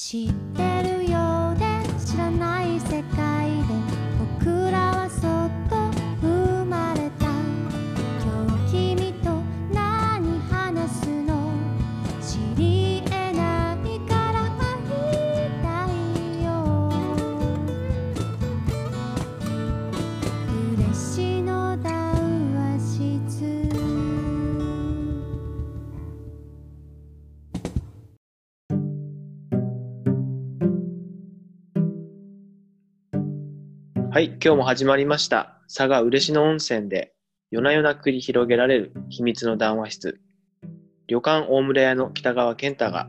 知ってる？はい、今日も始まりました。佐賀嬉野温泉で夜な夜な繰り広げられる秘密の談話室。旅館大村屋の北川健太が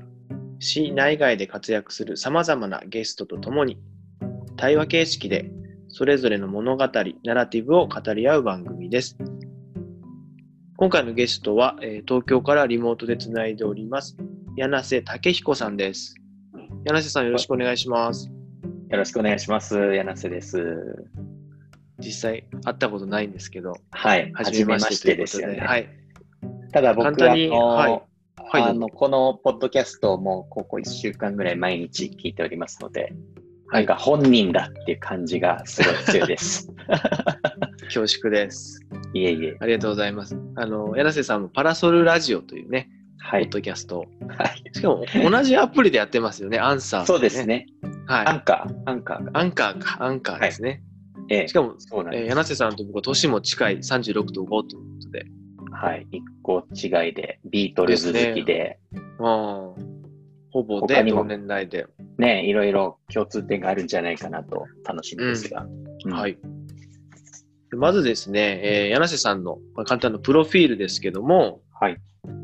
市内外で活躍する様々なゲストと共に対話形式でそれぞれの物語、ナラティブを語り合う番組です。今回のゲストは、え東京からリモートでつないでおります。柳瀬武彦さんです。柳瀬さんよろしくお願いします。よろしくお願いします。柳瀬です。実際会ったことないんですけど、はい。はじめましてで、ですよね。はい。ただ僕は、あのはいはいあの、このポッドキャストもここ1週間ぐらい毎日聞いておりますので、なんか本人だっていう感じがすごい強いです。恐縮です。いえいえ。ありがとうございます。あの、柳瀬さんもパラソルラジオというね、ポッはい。ドキャストを、はい。しかも同じアプリでやってますよね、アンサー、そうです。ね。はい。アンカー、アンカーが。アンカーか、アンカーですね。ええしかも、そうなんです。えー柳瀬さんと僕は年も近い36と5ということで、はい。一個違いで、ビートルズ好きで、あーほぼで同年代で、ね、いろいろ共通点があるんじゃないかなと楽しみですが。うんはい。でまずですね、えー柳瀬さんのまあ簡単なプロフィールですけども、はい。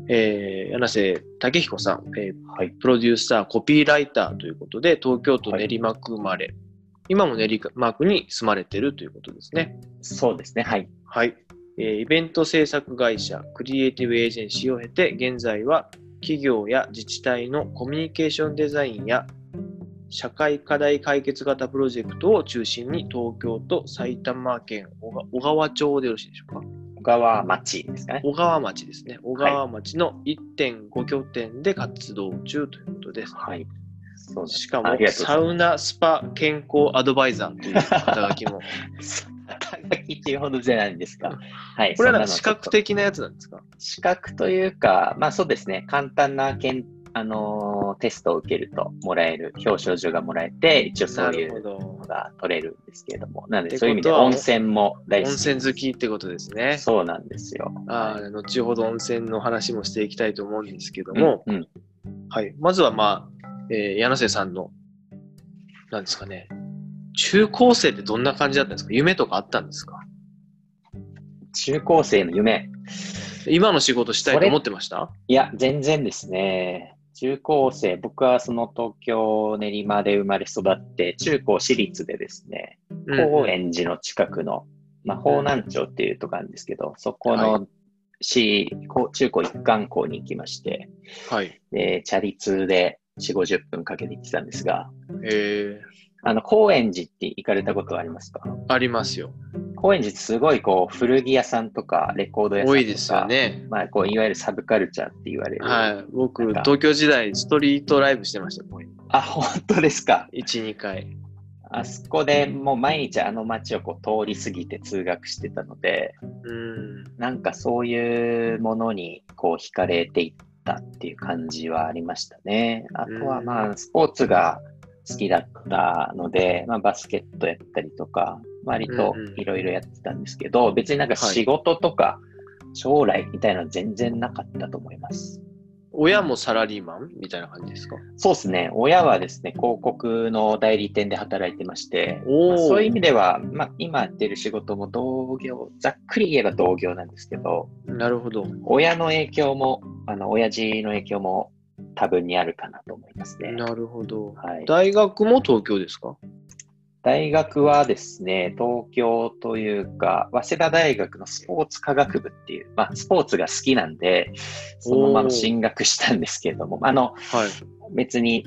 えー柳瀬武彦さん、えーはい。プロデューサー、コピーライターということで、東京都練馬区生まれ、今も練馬区に住まれているということですね。そうですね。はい。はい。えーイベント制作会社、クリエイティブエージェンシーを経て、現在は企業や自治体のコミュニケーションデザインや社会課題解決型プロジェクトを中心に東京と埼玉県小川町でよろしいでしょうか小川町ですかね。小川町ですね。小川町の1.5拠点で活動中ということです。はい。そうです。しかもサウナ、スパ、健康アドバイザーという肩書きも。肩書きっていうほどじゃないんですか。はい。これはなんか資そんなのちょっと格的なやつなんですか？資格というか、まあそうですね。簡単なけん、あのーテストを受けるともらえる、表彰状がもらえて、一応そういうのが取れるんですけれども。なのでそういう意味で温泉も大好温き。泉好きってことですね。そうなんですよ。あー後ほど温泉の話もしていきたいと思うんですけども、うんうんはい、まずはまあ、えー柳瀬さんの、なんですかね、中高生ってどんな感じだったんですか？夢とかあったんですか？中高生の夢。今の仕事したいと思ってました？いや、全然ですね。中高生、僕はその東京練馬で生まれ育って、中高私立でですね、高円寺の近くの、まあ、方南町っていうとこあるんですけど、そこはの市、高中高一貫校に行きまして、はい。で、チャリ通で4、50分かけて行ってたんですが、えあの、高円寺って行かれたことはありますか？ー、ありますよ。高円寺ってすごいこう、古着屋さんとか、レコード屋さんとか、多いですよね。まあ、こう、いわゆるサブカルチャーって言われる。はい。僕、東京時代、ストリートライブしてましたよ、こういうあ、本当ですか？1、2回。あそこでもう毎日あの街をこう通り過ぎて通学してたので、うん。なんかそういうものにこう惹かれていったっていう感じはありましたね。あとはまあスポーツが好きだったので、まあバスケットやったりとか、割とうんうんいろいろやってたんですけど、別になんかはい仕事とか将来みたいなのは全然なかったと思います。親もサラリーマン？みたいな感じですか？そうですね。親はですね、広告の代理店で働いてまして、まあそういう意味では、まあ、今やってる仕事も同業、ざっくり言えば同業なんですけど、なるほど。親の影響も、あの、親父の影響も多分にあるかなと思いますね。なるほど。はい。大学も東京ですか？大学はですね、東京というか、早稲田大学のスポーツ科学部っていう、まあ、スポーツが好きなんで、そのまま進学したんですけれども、あの、はい。別に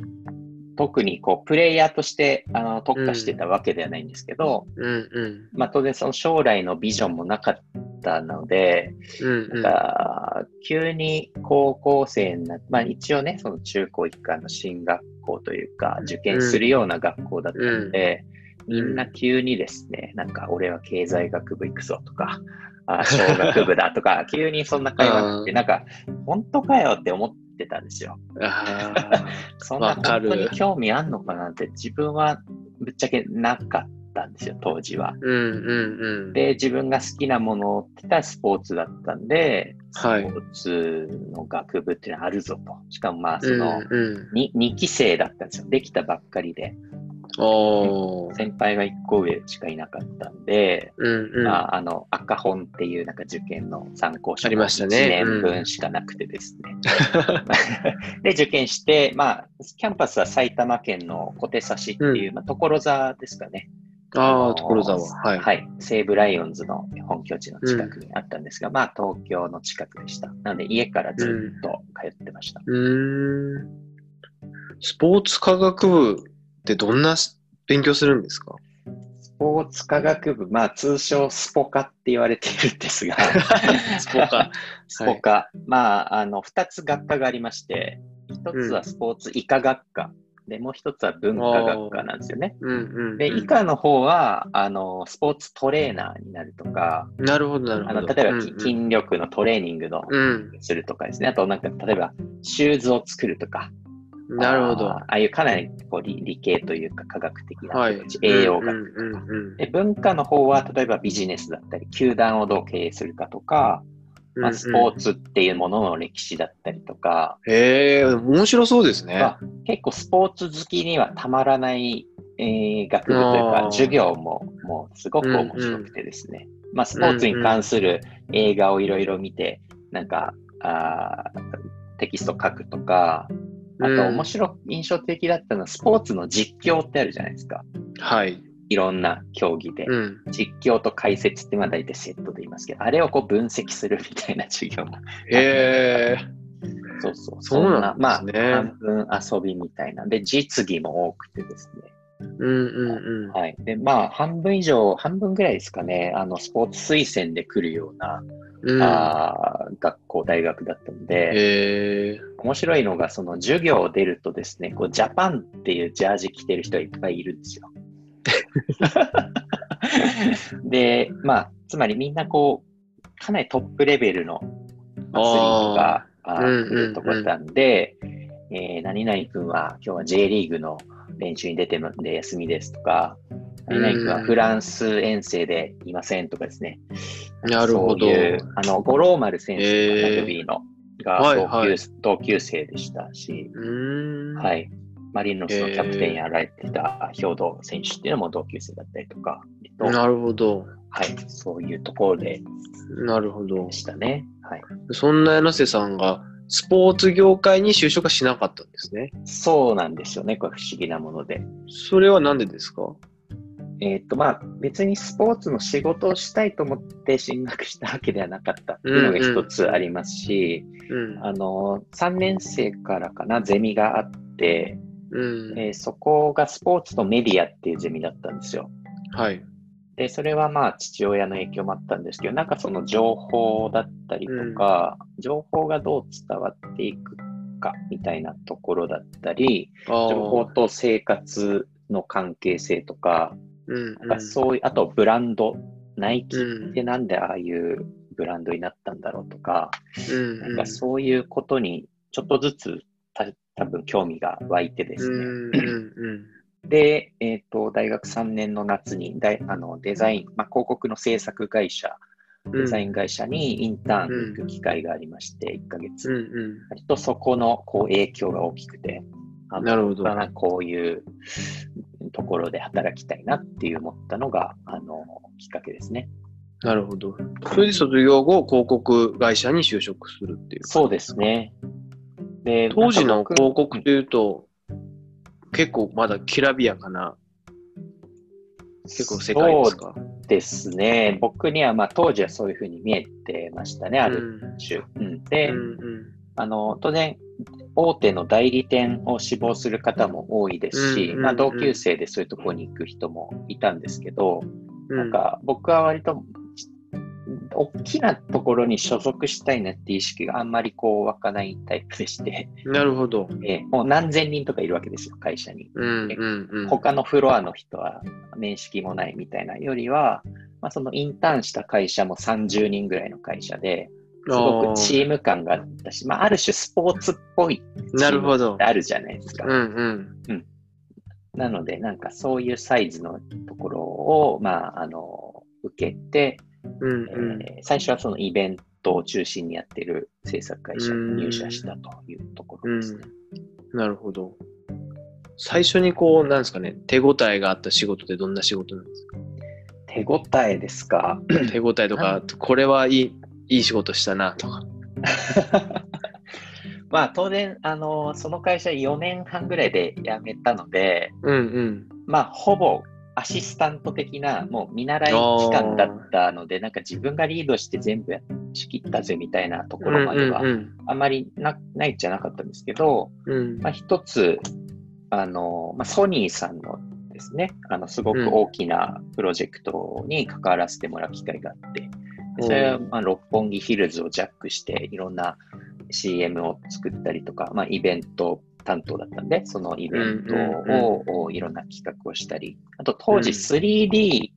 特にこうプレイヤーとしてあの特化してたわけではないんですけど、うんうん。まあ、当然その将来のビジョンもなかっったので、うんうん。なんか急に高校生になって、まあ一応ね、その中高一貫の進学校というか、受験するような学校だったので、みんな急にですね、なんか俺は経済学部行くぞとか、あ 小学部だとか、急にそんな会話が来て、うんなんか、本当かよって思ってたんですよ。あ そんな本当に興味あんのかなんて自分はぶっちゃけなかったんですよ、当時は。ーうんうんうん。で、自分が好きなものって言ったらスポーツだったんで、スポはいーツの学部っていうのはあるぞと。しかもまあ、うその、んうん。に 2, 期生だったんですよ。できたばっかりで。おー。先輩が1個上しかいなかったんで、うんうん。まあ、あの、赤本っていうなんか受験の参考書ありましたね1年分しかなくてですね。で、受験して、まあ、キャンパスは埼玉県の小手差しっていう、まあ、所沢ですかね。ああ、の所沢。はい。はい。西武ライオンズの本拠地の近くにあったんですが、まあ、東京の近くでした。なので、家からずっと通ってました。うーん。スポーツ科学部ってどんな勉強するんですか？スポーツ科学部、まあ、通称スポ科って言われているんですが、スポ科。スポ科。まあ、あの、二つ学科がありまして、一つはスポーツ医科学科、で、もう一つは文化学科なんですよね。うんうんうん。で、医科の方は、あの、スポーツトレーナーになるとか、なるほど、なるほど。あの、例えば、うんき筋力のトレーニングの、うん。するとかですね。あと、なんか、例えば、シューズを作るとか。うんなるほど。あーああいうかなりこう理理系というか科学的な、はい。栄養学うんうんうんで文化の方は例えばビジネスだったり球団をどう経営するかとか、うん。まあ、スポーツっていうものの歴史だったりとか、へえ、面白そうですね。まあ、結構スポーツ好きにはたまらない、えー学部というか授業ももうすごく面白くてですね、まあ、スポーツに関する映画をいろいろ見てなんかあーテキスト書くとかあとうん面白い、印象的だったのはスポーツの実況ってあるじゃないですか。はい。いろんな競技で。うん。実況と解説ってまあ大体セットで言いますけど、あれをこう分析するみたいな授業も。へえ。そうそう。そうなんねまあ、半分遊びみたいな。で、実技も多くてですね。うんうんうん。はい。で、まあ、半分以上、半分ぐらいですかね、あの、スポーツ推薦で来るような、うん、あー学校、大学だったので、へえ。面白いのが、その授業を出るとですね、こう、ジャパンっていうジャージ着てる人がいっぱいいるんですよ。で、まあ、つまりみんなこう、かなりトップレベルのアスリートがあーうんうんうん来るところなんで、えー何々君は今日は J リーグの練習に出てるんで休みですとか、はフランス遠征でいませんとかですね。なるほどそういう、あの、五郎丸選手へーラグビーのが同級,、はいはい同級生でしたし。はいい。マリノスのキャプテンやられてた兵頭選手っていうのも同級生だったりとか、えなるほど。はい、そういうところでなるほどで。したね。はい。そんな柳瀬さんがスポーツ業界に就職はしなかったんですね。そうなんですよね。これ不思議なもので。それはなんでですか？えっ、と、まあ、別にスポーツの仕事をしたいと思って進学したわけではなかったっていうのが一つありますし、うん。あの、3年生からかな、ゼミがあって、うん。えーそこがスポーツとメディアっていうゼミだったんですよ。はい。で、それはまあ父親の影響もあったんですけど、なんかその情報だったりとか、情報がどう伝わっていくかみたいなところだったり。情報と生活の関係性とか、うん、なんかそういう、あとブランド、ナイキうん。ってなんでああいうブランドになったんだろうとか、うん。なんかそういうことにちょっとずつた多分興味が湧いてですうん。ね。うん。で、えっ、と、大学3年の夏に大あのデザイン、まあ、広告の制作会社、うん。デザイン会社にインターンに行く機会がありまして、1ヶ月。うん。うん。割とそこのこう影響が大きくて、あのなるほどまあこういうところで働きたいなっていう思ったのが、あの、きっかけですね。なるほど。それで卒業後、広告会社に就職するっていう。そうですね。で、当時の広告というと、結構まだきらびやかな、結構世界ですか？そうですね。僕には、まあ、当時はそういうふうに見えてましたね、ある種。うんで、うんうんあの、当然、大手の代理店を志望する方も多いですし、まあ、同級生でそういうところに行く人もいたんですけど、うん。なんか僕は割と大きなところに所属したいなっていう意識があんまりこう湧かないタイプでして、なるほど。えーもう何千人とかいるわけですよ、会社に。うんうんうん。他のフロアの人は面識もないみたいなよりは、まあ、そのインターンした会社も30人ぐらいの会社で、すごくチーム感があったし、まあ、ある種スポーツっぽいなるほどって。あるじゃないですか。うんうん。なので、なんかそういうサイズのところを、まあ、あの、受けて、うんうん。えー最初はそのイベントを中心にやってる制作会社に入社したというところですね。なるほど。最初にこう、なんですかね、手応えがあった仕事ってどんな仕事なんです手応えですか？か手応えとか、これはいい、いい仕事したなとか。まあ当然、あの、その会社4年半ぐらいで辞めたので、うんうん。まあほぼアシスタント的な、もう見習い期間だったので、なんか自分がリードして全部やしきったぜみたいなところまではあんまりなないじゃなかったんですけど、うん。まあ、一つ、あの、まあ、ソニーさんのですね、あの、すごく大きなプロジェクトに関わらせてもらう機会があって、でそれは、まあ、六本木ヒルズをジャックして、いろんな CM を作ったりとか、まあ、イベント担当だったんで、そのイベントを、をいろんな企画をしたり、あと当時うん。3D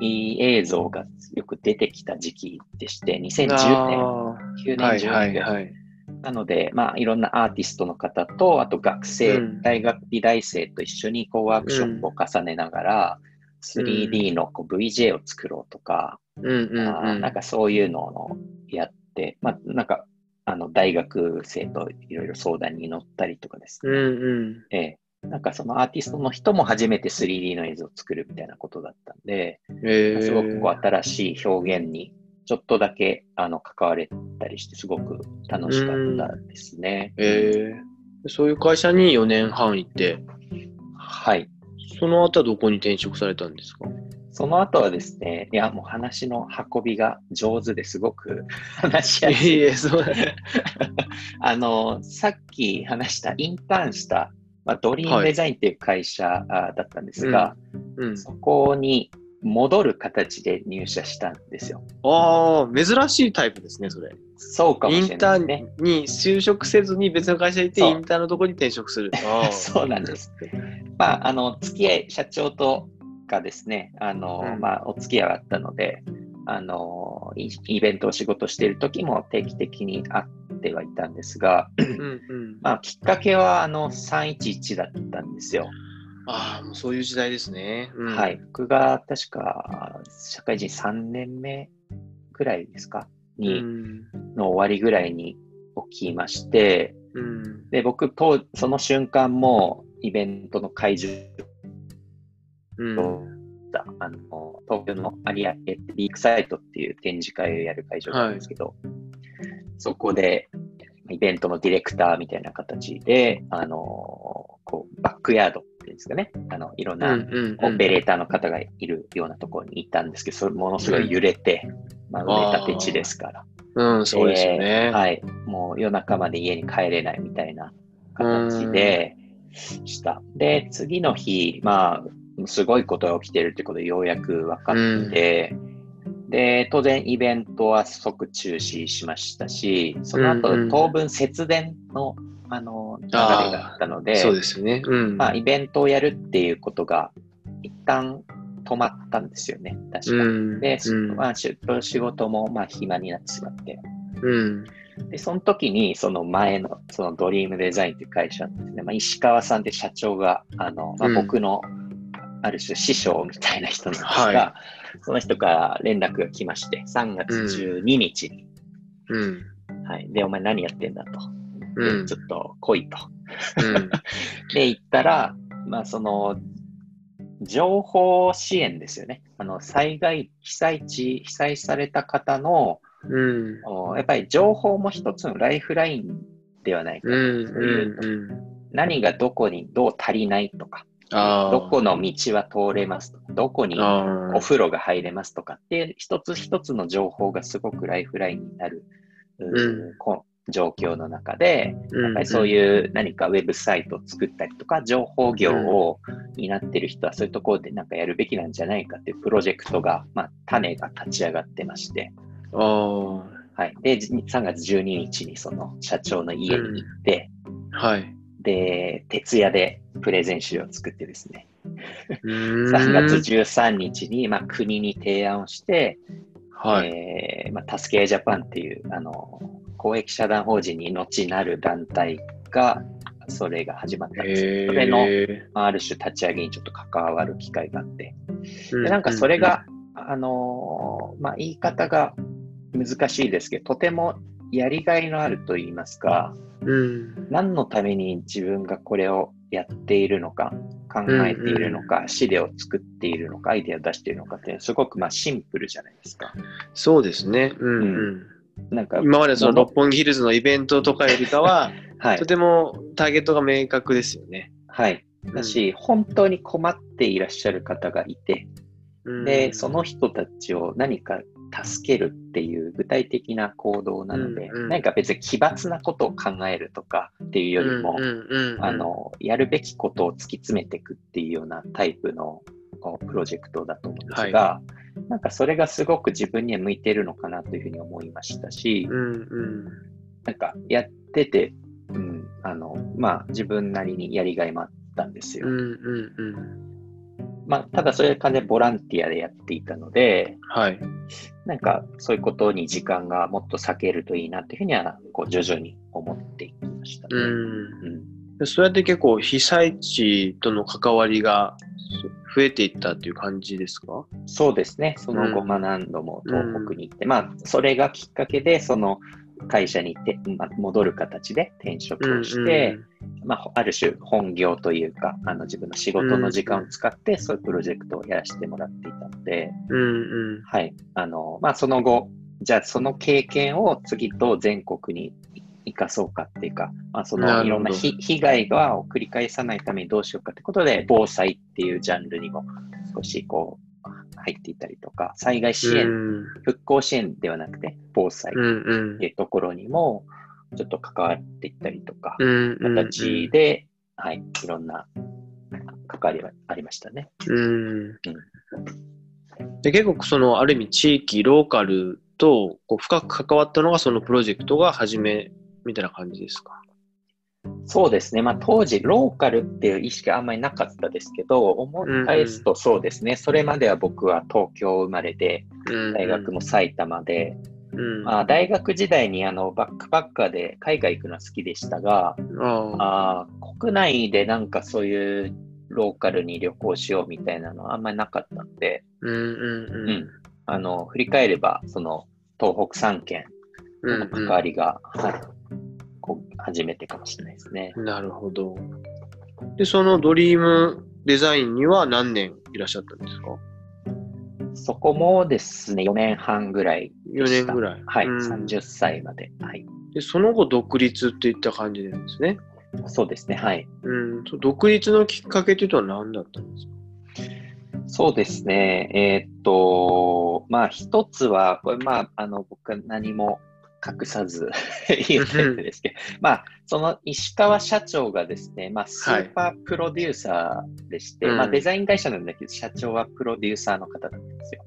映像がよく出てきた時期でして、2010年、あ9年、ーはい10年。はいはい。なので、まあ、いろんなアーティストの方と、あと学生、うん大学美大生と一緒にこうワークショップを重ねながら、3D のこう VJ を作ろうとか、うんうんなんかそういうのをやって、まあ、なんか、あの、大学生といろいろ相談に乗ったりとかですうんね。うん。ええなんかそのアーティストの人も初めて 3D の映像を作るみたいなことだったんで、えー、すごくこう新しい表現にちょっとだけあの関われたりして、すごく楽しかったですね。えー、そういう会社に4年半いて、はい。その後はどこに転職されたんですか？その後はですね、いや、もう話の運びが上手ですごく話しやすい。いえ、そう あの、さっき話したインターンした、まあ、ドリームデザインっていう会社あだったんですが、うん。そこに戻る形で入社したんですよ。ああ、珍しいタイプですね、それ。そうかもイしれンターないですね。ンに就職せずに別の会社にいて、インターンのところに転職する。そうなんです。まあ、あの、付き合い、社長とかですね、あの、うんまあ、お付き合いがあったので、あの、イイベントを仕事している時も定期的に会ってはいたんですが、うんうん。まあ、きっかけは、あの、311だったんですよ。ああ、もうそういう時代ですね。うんはい。。僕が確か、社会人3年目ぐらいですか？うに、ん。の終わりぐらいに起きまして、うん。で、僕、とその瞬間も、イベントの会場うん。だあの東京の有明ビークサイトっていう展示会をやる会場なんですけど、そこでイベントのディレクターみたいな形で、あのこうバックヤードっていうんですかね、あのいろんなうんオペレーターの方がいるようなところに行ったんですけど、それものすごい揺れて、まあ、埋め立て地ですから、うん、そうですよね。えーはい、もう夜中まで家に帰れないみたいな形でした。で、次の日、まあ、すごいことが起きてるってことでようやく分かって、で、当然イベントは即中止しましたし、その後、うんうん当分節電のあの流れがあったので、そうですよね。うん。まあ、イベントをやるっていうことが一旦止まったんですよね、確か。うん。で、うんまあ、仕仕事もまあ暇になってしまって。うん。で、その時に、その前の、そのドリームデザインっていう会社のですね、まあ、石川さんって社長が、あの、まあ、うん僕の、ある種師匠みたいな人なんですが、はその人から連絡が来まして、3月12日に、うん。はい。で、お前何やってんだと。うんでちょっと来いと。うん。で、行ったら、まあ、その、情報支援ですよね。あの、災害、被災地、被災された方の、うん。おやっぱり情報も一つのライフラインではないかいううん。何がどこにどう足りないとか。どこの道は通れますとか、どこにあお風呂が入れますとかって一つ一つの情報がすごくライフラインになる、ううんこ状況の中で、やっぱりそうういう何かウェブサイトを作ったりとか、情報業を担ってる人はそういうところでなんかやるべきなんじゃないかっていうプロジェクトが、まあ、種が立ち上がってまして。はい。で、3月12日にその社長の家に行って、はい。で、徹夜でプレゼン資料を作ってですね、うーん。3月13日に、まあ、国に提案をして、はい。えーまあ、助け合いジャパンっていうあの公益社団法人に後なる団体がそれが始まったんです。よ。それの、へまあある種立ち上げにちょっと関わる機会があって、ーでなんかそれが、あのーまあ、言い方が難しいですけど、とてもやりがいのあると言いますか、うん。何のために自分がこれをやっているのか、考えているのか、資料を作っているのか、アイデアを出しているのかってすごくまあシンプルじゃないですか。そうですね。うんううん。なんか今までその六本木ヒルズのイベントとかよりかは、はいと、てもターゲットが明確ですよね。はい。だし、本当に困っていらっしゃる方がいて、うんで、その人たちを何か助けるっていう具体的な行動なので、うんうん。何か別に奇抜なことを考えるとかっていうよりも、あの、やるべきことを突き詰めていくっていうようなタイプのプロジェクトだと思うんですが、なんかそれがすごく自分には向いているのかなというふうに思いましたし、うんうん。なんかやってて、うん、あの、まあ自分なりにやりがいもあったんですよ。うんうんうんまあ、ただそれは完全にボランティアでやっていたので、はい。なんかそういうことに時間がもっと避けるといいなっていうふうには、こう徐々に思っていきましたね。うん。うんでそうやって結構被災地との関わりが増えていったっていう感じですか？そうですね。その後、うんまあ何度も東北に行って、まあそれがきっかけで、その会社に行って、まあ、戻る形で転職をして、まあ、ある種本業というか、あの自分の仕事の時間を使って、そういうプロジェクトをやらせてもらっていたので、うんうん。はい。あの、まあ、その後、じゃあその経験を次と全国に生かそうかっていうか、まあ、そのいろんなひ被害がを繰り返さないためにどうしようかってことで、防災っていうジャンルにも少しこう、入っていったりとか、災害支援、うん。復興支援ではなくて、防災っていうところにも、ちょっと関わっていったりとか、形で、はい、いろんな関わりはありましたね。うん。で結構そのある意味地域ローカルとこう深く関わったのがそのプロジェクトが初めみたいな感じですか？そうですね。まあ当時、ローカルっていう意識はあんまりなかったですけど、思い返すとそうですね。それまでは僕は東京生まれで、大学も埼玉で、うん。まあ、大学時代にあのバックパッカーで海外行くのは好きでしたが、あ国内でなんかそういうローカルに旅行しようみたいなのはあんまりなかったので、うんうんうん。うん。あの振り返れば、その東北3県うんの関わりが、はいこう初めてかもしれないですね。なるほど。で、そのドリームデザインには何年いらっしゃったんですか？そこもですね、4年半ぐらいで ?4 した。年ぐらい。はい、うん30歳まで。はい。で、その後独立っていった感じなんですね？そうですね、はい。うん。と独立のきっかけというとは何だったんですか？そうですね、えーっと、まあ一つは、これまあ、あの、僕は何も隠さず 言ってるんですけど、まあ、その石川社長がですね、まあ、スーパープロデューサーでして、うん。まあ、デザイン会社なんだけど、社長はプロデューサーの方だったんですよ。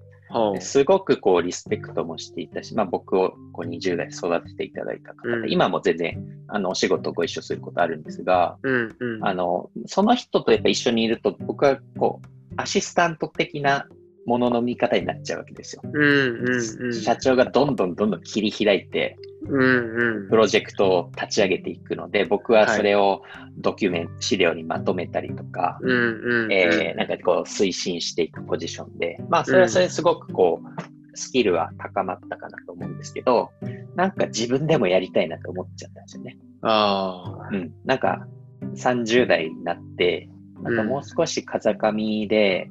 すごくこうリスペクトもしていたし、まあ、僕をこう20代育てていただいた方で、うん。今も全然あのお仕事ご一緒することあるんですが、うんうん。あのその人とやっぱ一緒にいると僕はこうアシスタント的なものの見方になっちゃうわけですよ。うんうんうん。社長がどんどんどんどん切り開いてうんうんプ。ロジェクトを立ち上げていくので僕はそれをドキュメント、資料にまとめたりとか、うんうんうん。えーなんかこう推進していくポジションで、まあそれはそれですごくこう、スキルは高まったかなと思うんですけど、なんか自分でもやりたいなと思っちゃったんですよね。ああ。うん。なんか30代になって、なんかもう少し風上で、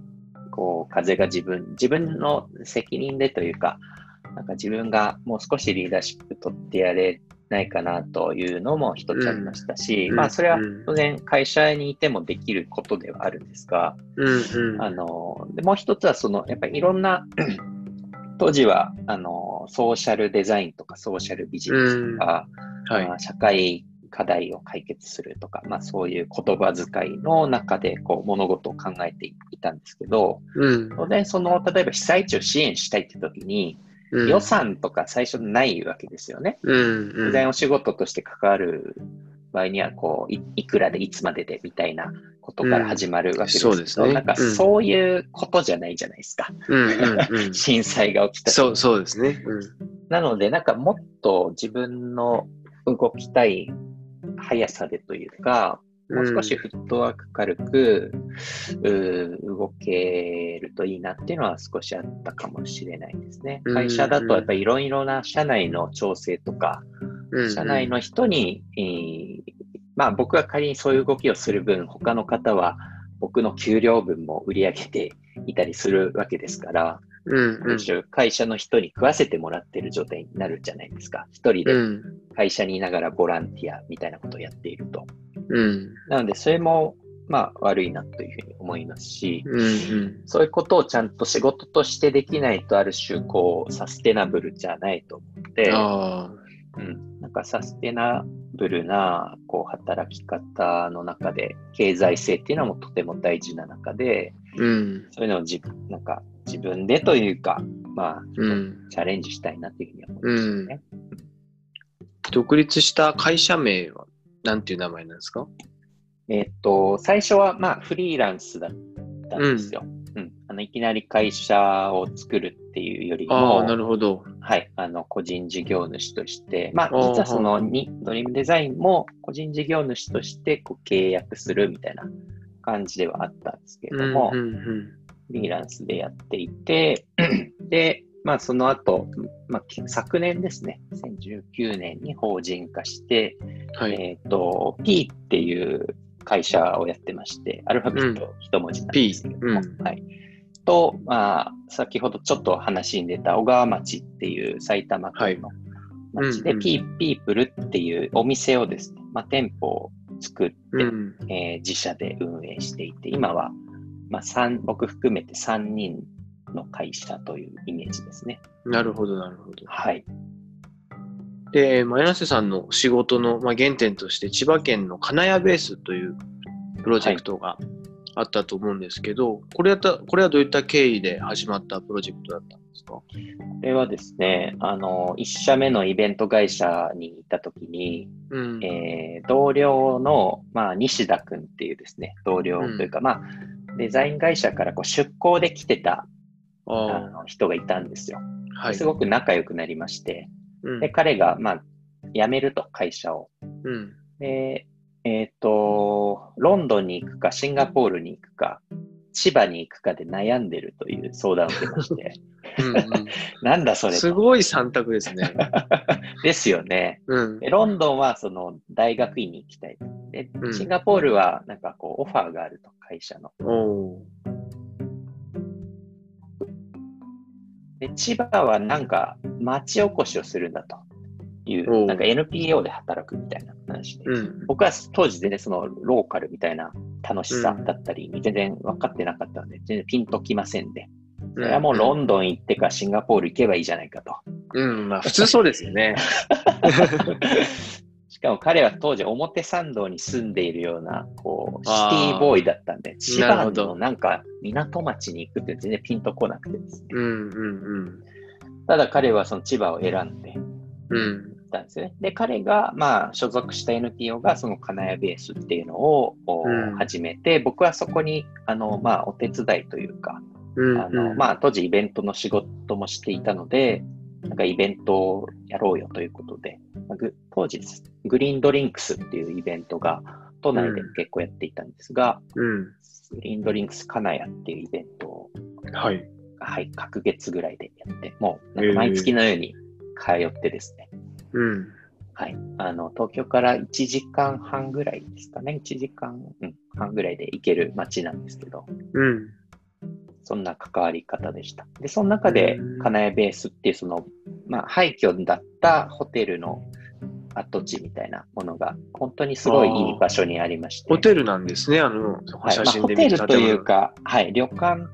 こう風が自分、自分の責任でというか、なんか自分がもう少しリーダーシップ取ってやれないかなというのも一つありましたし、うん。まあそれはうん。当然会社にいてもできることではあるんですが、うんうん。あの、でもう一つはその、やっぱりいろんな、当時は、あの、ソーシャルデザインとかソーシャルビジネスとか、はい。まあ、社会課題を解決するとか、まあ、そういう言葉遣いの中でこう物事を考えていたんですけど、うん。でその例えば被災地を支援したいって時に、うん予算とか最初ないわけですよね。うん。うん。お仕事として関わる場合にはこうい、いくらでいつまででみたいなことから始まるわけですけど、そうですねなんかうんそういうことじゃないじゃないですか。うん。うん。うん。震災が起きた時そう、そうですね。なので、なんかもっと自分の動きたい速さでというか、もう少しフットワーク軽く、動けるといいなっていうのは少しあったかもしれないですね。うん会社だとやっぱりいろいろな社内の調整とか、うん。社内の人に、えーまあ僕が仮にそういう動きをする分、他の方は僕の給料分も売り上げていたりするわけですから、うん。うん。会社の人に食わせてもらってる状態になるじゃないですか。一人でうん。会社にいながらボランティアみたいなことをやっていると。うん。なので、それも、まあ、悪いなというふうに思いますし、うん。うん。そういうことをちゃんと仕事としてできないと、ある種、こう、サステナブルじゃないと思って。うん、なんかサステナブルな、こう、働き方の中で、経済性っていうのもとても大事な中で、うん。そういうのを自分、なんか、自分でというか、まあ、うん。チャレンジしたいなというふうに思いますね。独立した会社名は何ていう名前なんですか？えっと、最初はまあフリーランスだったんですよ。うんあのいきなり会社を作るっていうよりああ、なも、るほど。はい、あの個人事業主として、まあ、実はそのにドリームデザインも個人事業主としてこう契約するみたいな感じではあったんですけれども、うん。うん。フリーランスでやっていて、で、まあ、その後、まあ、昨年ですね、2019年に法人化して、はい。えっ、と、P っていう会社をやってまして、アルファベット一文字なんですけれども、P うんはい。と、まあ、先ほどちょっと話に出た小川町っていう埼玉県の町で、ピープルっていうお店をですね、まあ、店舗を作って、うん。えー自社で運営していて、今は、まあ、三僕含めて3人の会社というイメージですね。なるほど、なるほど。はい。で、まあ、柳瀬さんの仕事の、まあ、原点として、千葉県の金谷ベースというプロジェクトがあったと思うんですけど、これやったこれはどういった経緯で始まったプロジェクトだったんですか？これはですね、あの、1社目のイベント会社に行った時に、うん。えー同僚の、まあ、西田君っていうですね、同僚というか、まあ、デザイン会社からこう出向で来てたああの人がいたんですよ。あ、はい。すごく仲良くなりまして、うんで、彼が、まあ、辞めると、会社を。うん。で、えっ、と、ロンドンに行くか、シンガポールに行くか、千葉に行くかで悩んでるという相談を受けまして、うん なんだそうん、れと。すごい三択ですね。ですよね。うん。でロンドンはその大学院に行きたい。でうんシンガポールはなんかこうオファーがあると、会社の。で、千葉はなんか町おこしをするんだといおうう、なんか NPO で働くみたいな話で。うん。僕は当時全然そのローカルみたいな楽しさだったりに全然分かってなかったので、全然ピンときませんで。それはもうロンドン行ってかシンガポール行けばいいじゃないかと。うん、まあ普通そうですよね。しかも彼は当時表参道に住んでいるような、こう、シティボーイだったんで、千葉のなんか港町に行くって全然ピンとこなくてですね。うんうんうん。ただ彼はその千葉を選んでうん。たんですよね。で、彼が、まあ、所属した NPO がその金谷ベースっていうのを、おうん始めて、僕はそこに、あの、まあ、お手伝いというか、うんあの、まあ、当時イベントの仕事もしていたので、なんかイベントをやろうよということで、まあぐ当時です、グリーンドリンクスっていうイベントが都内で結構やっていたんですが、うん。グリーンドリンクス金谷っていうイベントを、はい。はい、各月ぐらいでやって、もうなんか毎月のように通ってですね、うん。はい、あの東京から1時間半ぐらいですかね、1時間、うん、半ぐらいで行ける街なんですけど、うん。そんな関わり方でした。で、その中でうん、金谷ベースっていう、その、まあ、廃墟だったホテルの跡地みたいなものが、本当にすごいいい場所にありまして。ホテルなんですね、あの、はいまあ、ホテルというか、はい、旅館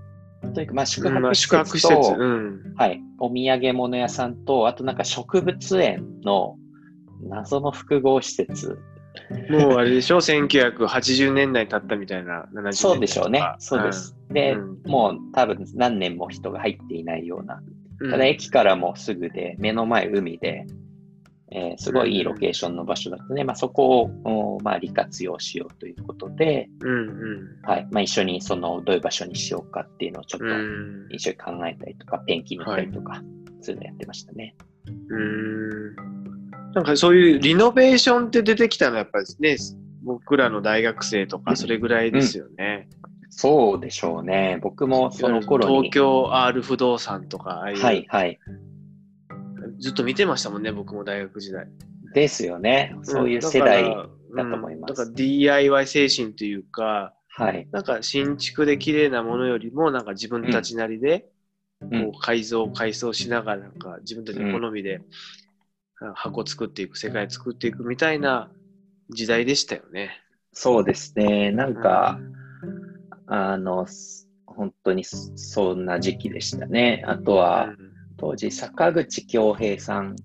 というか、まあ、宿泊施宿泊施設と、設。うん。はい、お土産物屋さんと、あとなんか植物園の、謎の複合施設。もうあれでしょ ?1980 年代経ったみたいな、70年代とかそうでしょうね。そうで。す。で、うんもう多分何年も人が入っていないような。うんただ駅からもすぐで、目の前海で、えーすごいいいロケーションの場所だったね。まあ、そこを、おまあ、利活用しようということで、うんうん。はい。まあ、一緒にその、どういう場所にしようかっていうのをちょっとうん。一緒に考えたりとか、ペンキ塗ったりとか、そういうのやってましたね。うん。なんかそういうリノベーションって出てきたのはやっぱりね、僕らの大学生とかそれぐらいですよね。そうでしょうね。僕もその頃に。東京 R 不動産とか、ああいうはい、はい。ずっと見てましたもんね、僕も大学時代。ですよね。そういう世代。だだと思いますだから DIY 精神というか、はい。なんか新築で綺麗なものよりも、なんか自分たちなりで、うんこう改造、改装しながら、なんか自分たちの好みで、あ箱作っていく、世界作っていくみたいな時代でしたよね。そうですね。なんか、あの、す本当にそそんな時期でしたね。あとうん、は、当時、坂口恭平さん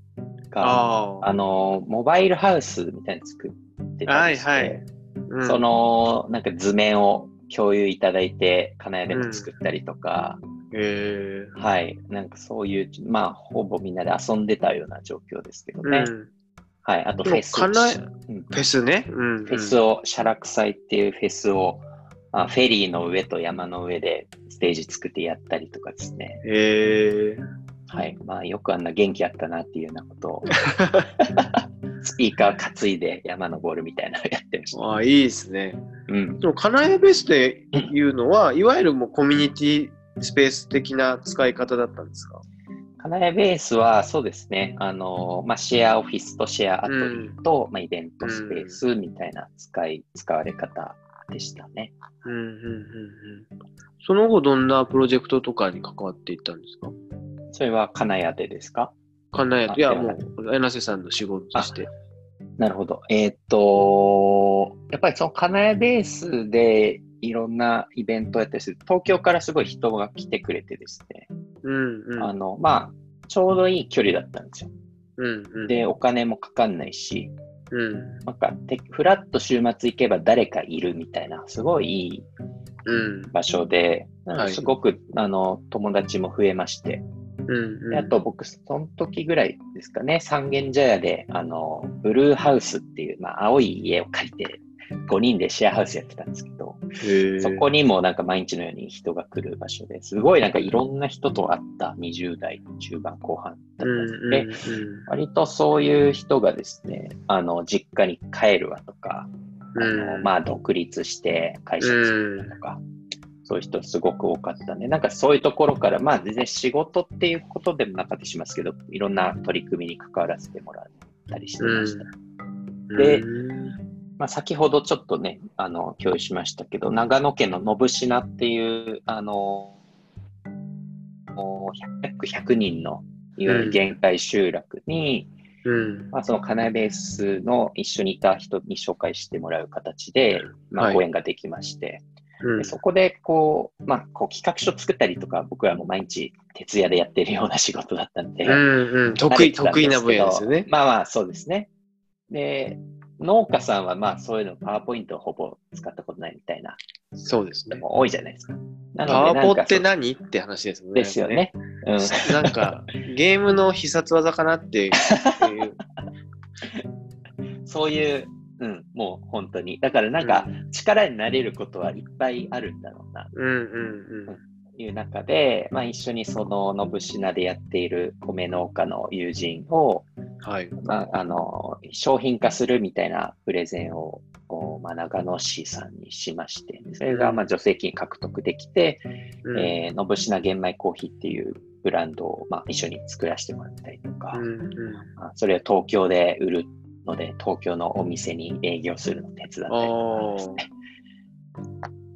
が、あの、モバイルハウスみたいなの作ってたりして、はいはいうんその、なんか図面を共有いただいて、金谷でも作ったりとか、へはい。なんかそういう、まあ、ほぼみんなで遊んでたような状況ですけどね。えうんはい。あとフェス。うんフェスね。うんフェスを、写楽祭っていうフェスを、あフェリーの上と山の上でステージ作ってやったりとかですね。へえはい。まあ、よくあんな元気あったなっていうようなことを、スピーカー担いで山登るみたいなのをやってました。ああ、いいですね。うん。でも、カナエベースっていうのは、いわゆるもうコミュニティスペース的な使い方だったんですか？金谷ベースはそうですね、あの、まあ、シェアオフィスとシェアアトリーと、まあ、イベントスペースみたいな使い、使われ方でしたね。うんうんうんうん。その後、どんなプロジェクトとかに関わっていったんですか？それは金谷でですか？カナエいや、もう、柳瀬さんの仕事として。なるほど。えーっと、やっぱりその金谷ベースでいろんなイベントをやったりする、東京からすごい人が来てくれてですね、うんうん。あの、まあ、ちょうどいい距離だったんですよ。うんうん。で、お金もかかんないし、うん。なんか、てフラッと週末行けば誰かいるみたいな、すごいいいうん。場所で、なんすごく、あの、友達も増えまして、うんうん。であと僕、その時ぐらいですかね、三軒茶屋で、あの、ブルーハウスっていう、まあ、青い家を借りて、5人でシェアハウスやってたんですけど、そこにもなんか毎日のように人が来る場所ですごいなんかいろんな人と会った20代中盤後半だったうんんうんですね。割とそういう人がですね、あの、実家に帰るわとか、あのうんまあ、独立して会社作るとか、そういう人すごく多かったんで、なんかそういうところから、まあ全然仕事っていうことでもなかったりしますけど、いろんな取り組みに関わらせてもらったりしてました。うん。でうんまあ、先ほどちょっとね、あの、共有しましたけど、長野県の信品っていう、あの、約100人のいわゆる限界集落に、うん。まあ、そのカナベースの一緒にいた人に紹介してもらう形で、まあ、はいご縁ができまして、うんでそこでこう、まあ、こう企画書作ったりとか、僕らも毎日徹夜でやってるような仕事だったんで、うんうん。得意、得意な分野ですよね。まあまあ、そうですね。で、農家さんはまあそういうのパワーポイントをほぼ使ったことないみたいなそうですね。多いじゃないですか。なパワポって何って話ですね。ですよね。うん。なんか、ゲームの必殺技かなっていう。そういう、うん、もう本当に。だからなんか力になれることはいっぱいあるんだろうなうんうんという中で、まあ一緒にその信品でやっている米農家の友人を、うん。はい。まあ、あの、商品化するみたいなプレゼンを、まあ、長野市さんにしまして、それがまあ助成金獲得できて、うんえー、信品玄米コーヒーっていうブランドを、まあ、一緒に作らせてもらったりとか、うんうんまあそれを東京で売るので、東京のお店に営業するのを手伝ったりとかですね。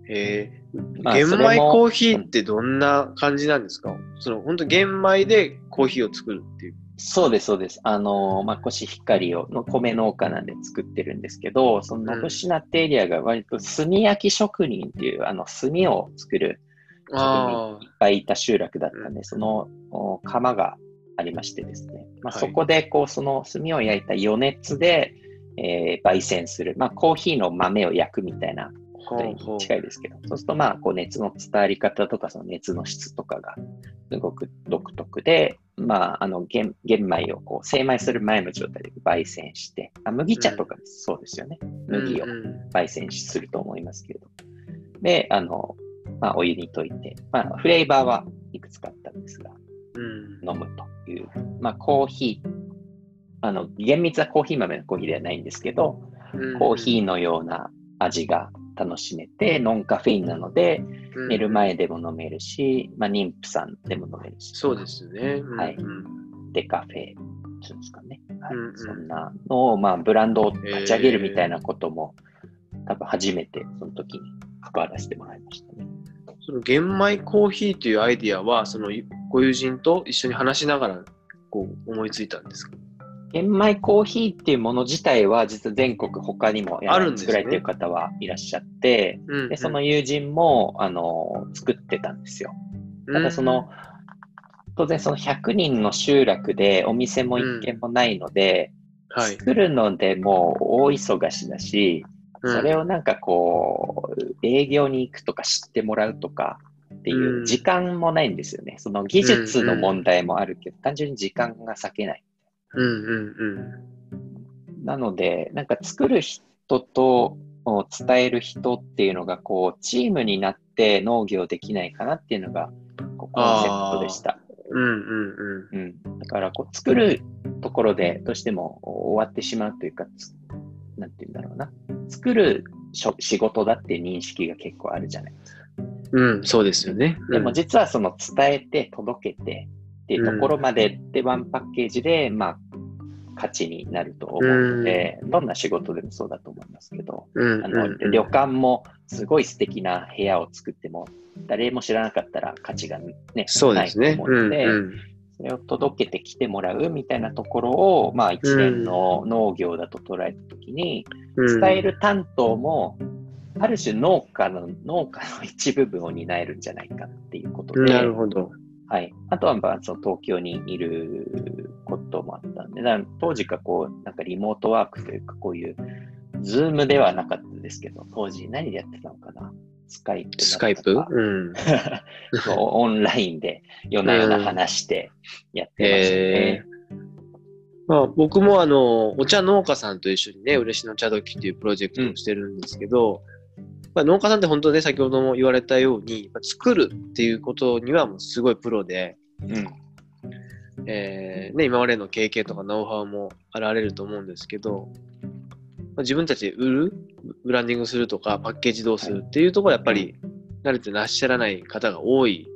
へえ。まあ玄米コーヒーってどんな感じなんですか？その本当玄米でコーヒーを作るっていう。そうです、そうです。あの、まあ、コシヒカリを、の米農家なんで作ってるんですけど、その信品ってエリアが割と炭焼き職人っていう、あの、炭を作る職人いっぱいいた集落だったんで、そのお窯がありましてですね、まあ、はい。そこでこうその炭を焼いた余熱で、えー焙煎する、まあ、コーヒーの豆を焼くみたいなことに近いですけど、そうするとまあこう熱の伝わり方とかその熱の質とかがすごく独特で、まあ、あの玄玄米をこう精米する前の状態で焙煎して、あ麦茶とかそうですよね、麦をうん。うん焙煎すると思いますけれど。で、あの、まあ、お湯に溶いて、まあ、フレーバーはいくつかあったんですが、うん飲むという、まあ、コーヒー、あの、厳密なコーヒー豆のコーヒーではないんですけど、うん。コーヒーのような味が楽しめて、ノンカフェインなので、うん。寝る前でも飲めるし、まあ、妊婦さんでも飲めるし、そうですね。はい。うん。デカフェっていうんですかね。はい。そんなのを、まあ、ブランドを立ち上げるみたいなことも、多分初めてその時に関わらせてもらいましたね。その玄米コーヒーというアイディアは、そのご友人と一緒に話しながらこう思いついたんですか？玄米コーヒーっていうもの自体は、実は全国他にもあるんですね。作られてる方はいらっしゃって、うんでその友人も、あの、作ってたんですよ。ただその、当然その100人の集落でお店も一軒もないので、はい。作るのでもう大忙しだし、それを、をなんかこう、営業に行くとか知ってもらうとかっていううん時間もないんですよね。その技術の問題もあるけど、単純に時間が割けない。うんうんなので、なんか作る人とお伝える人っていうのが、こう、チームになって農業できないかなっていうのが、コンセプトでした。うん。うんうんうん。だから、こう、作るところでどうしても終わってしまうというか、つなんて言うんだろうな。作るしょ仕事だって認識が結構あるじゃないですか。うん。うん、そうですよね。でも実はその伝えて届けてっていうところまででワンパッケージで、まあ、価値になると思うので、どんな仕事でもそうだと思いますけど、うん、あのうん旅館もすごい素敵な部屋を作っても、誰も知らなかったら価値が、ね、そうですね。ないと思うので、うんそれを届けてきてもらうみたいなところを、まあ、一年の農業だと捉えたときに、うん伝える担当も、ある種農家の、農家の一部分を担えるんじゃないかっていうことで、なるほど。はい。あとは、まあ、その東京にいることもあったんで、だから当時かこう、なんかリモートワークというか、こういう、ズームではなかったですけど、当時何でやってたのかなスカイプ？スカイプうん。オンラインで夜な夜な話してやってましたね。まあ、僕もあの、お茶農家さんと一緒にね、嬉野茶時っていうプロジェクトをしてるんですけど、まあ、農家さんって本当ね、先ほども言われたように、まあ作るっていうことにはもうすごいプロで、うん。えーね、今までの経験とかノウハウも現れると思うんですけど、まあ、自分たちで売る、ブランディングするとか、パッケージどうするっていうところはやっぱり慣れてらっしゃらない方が多い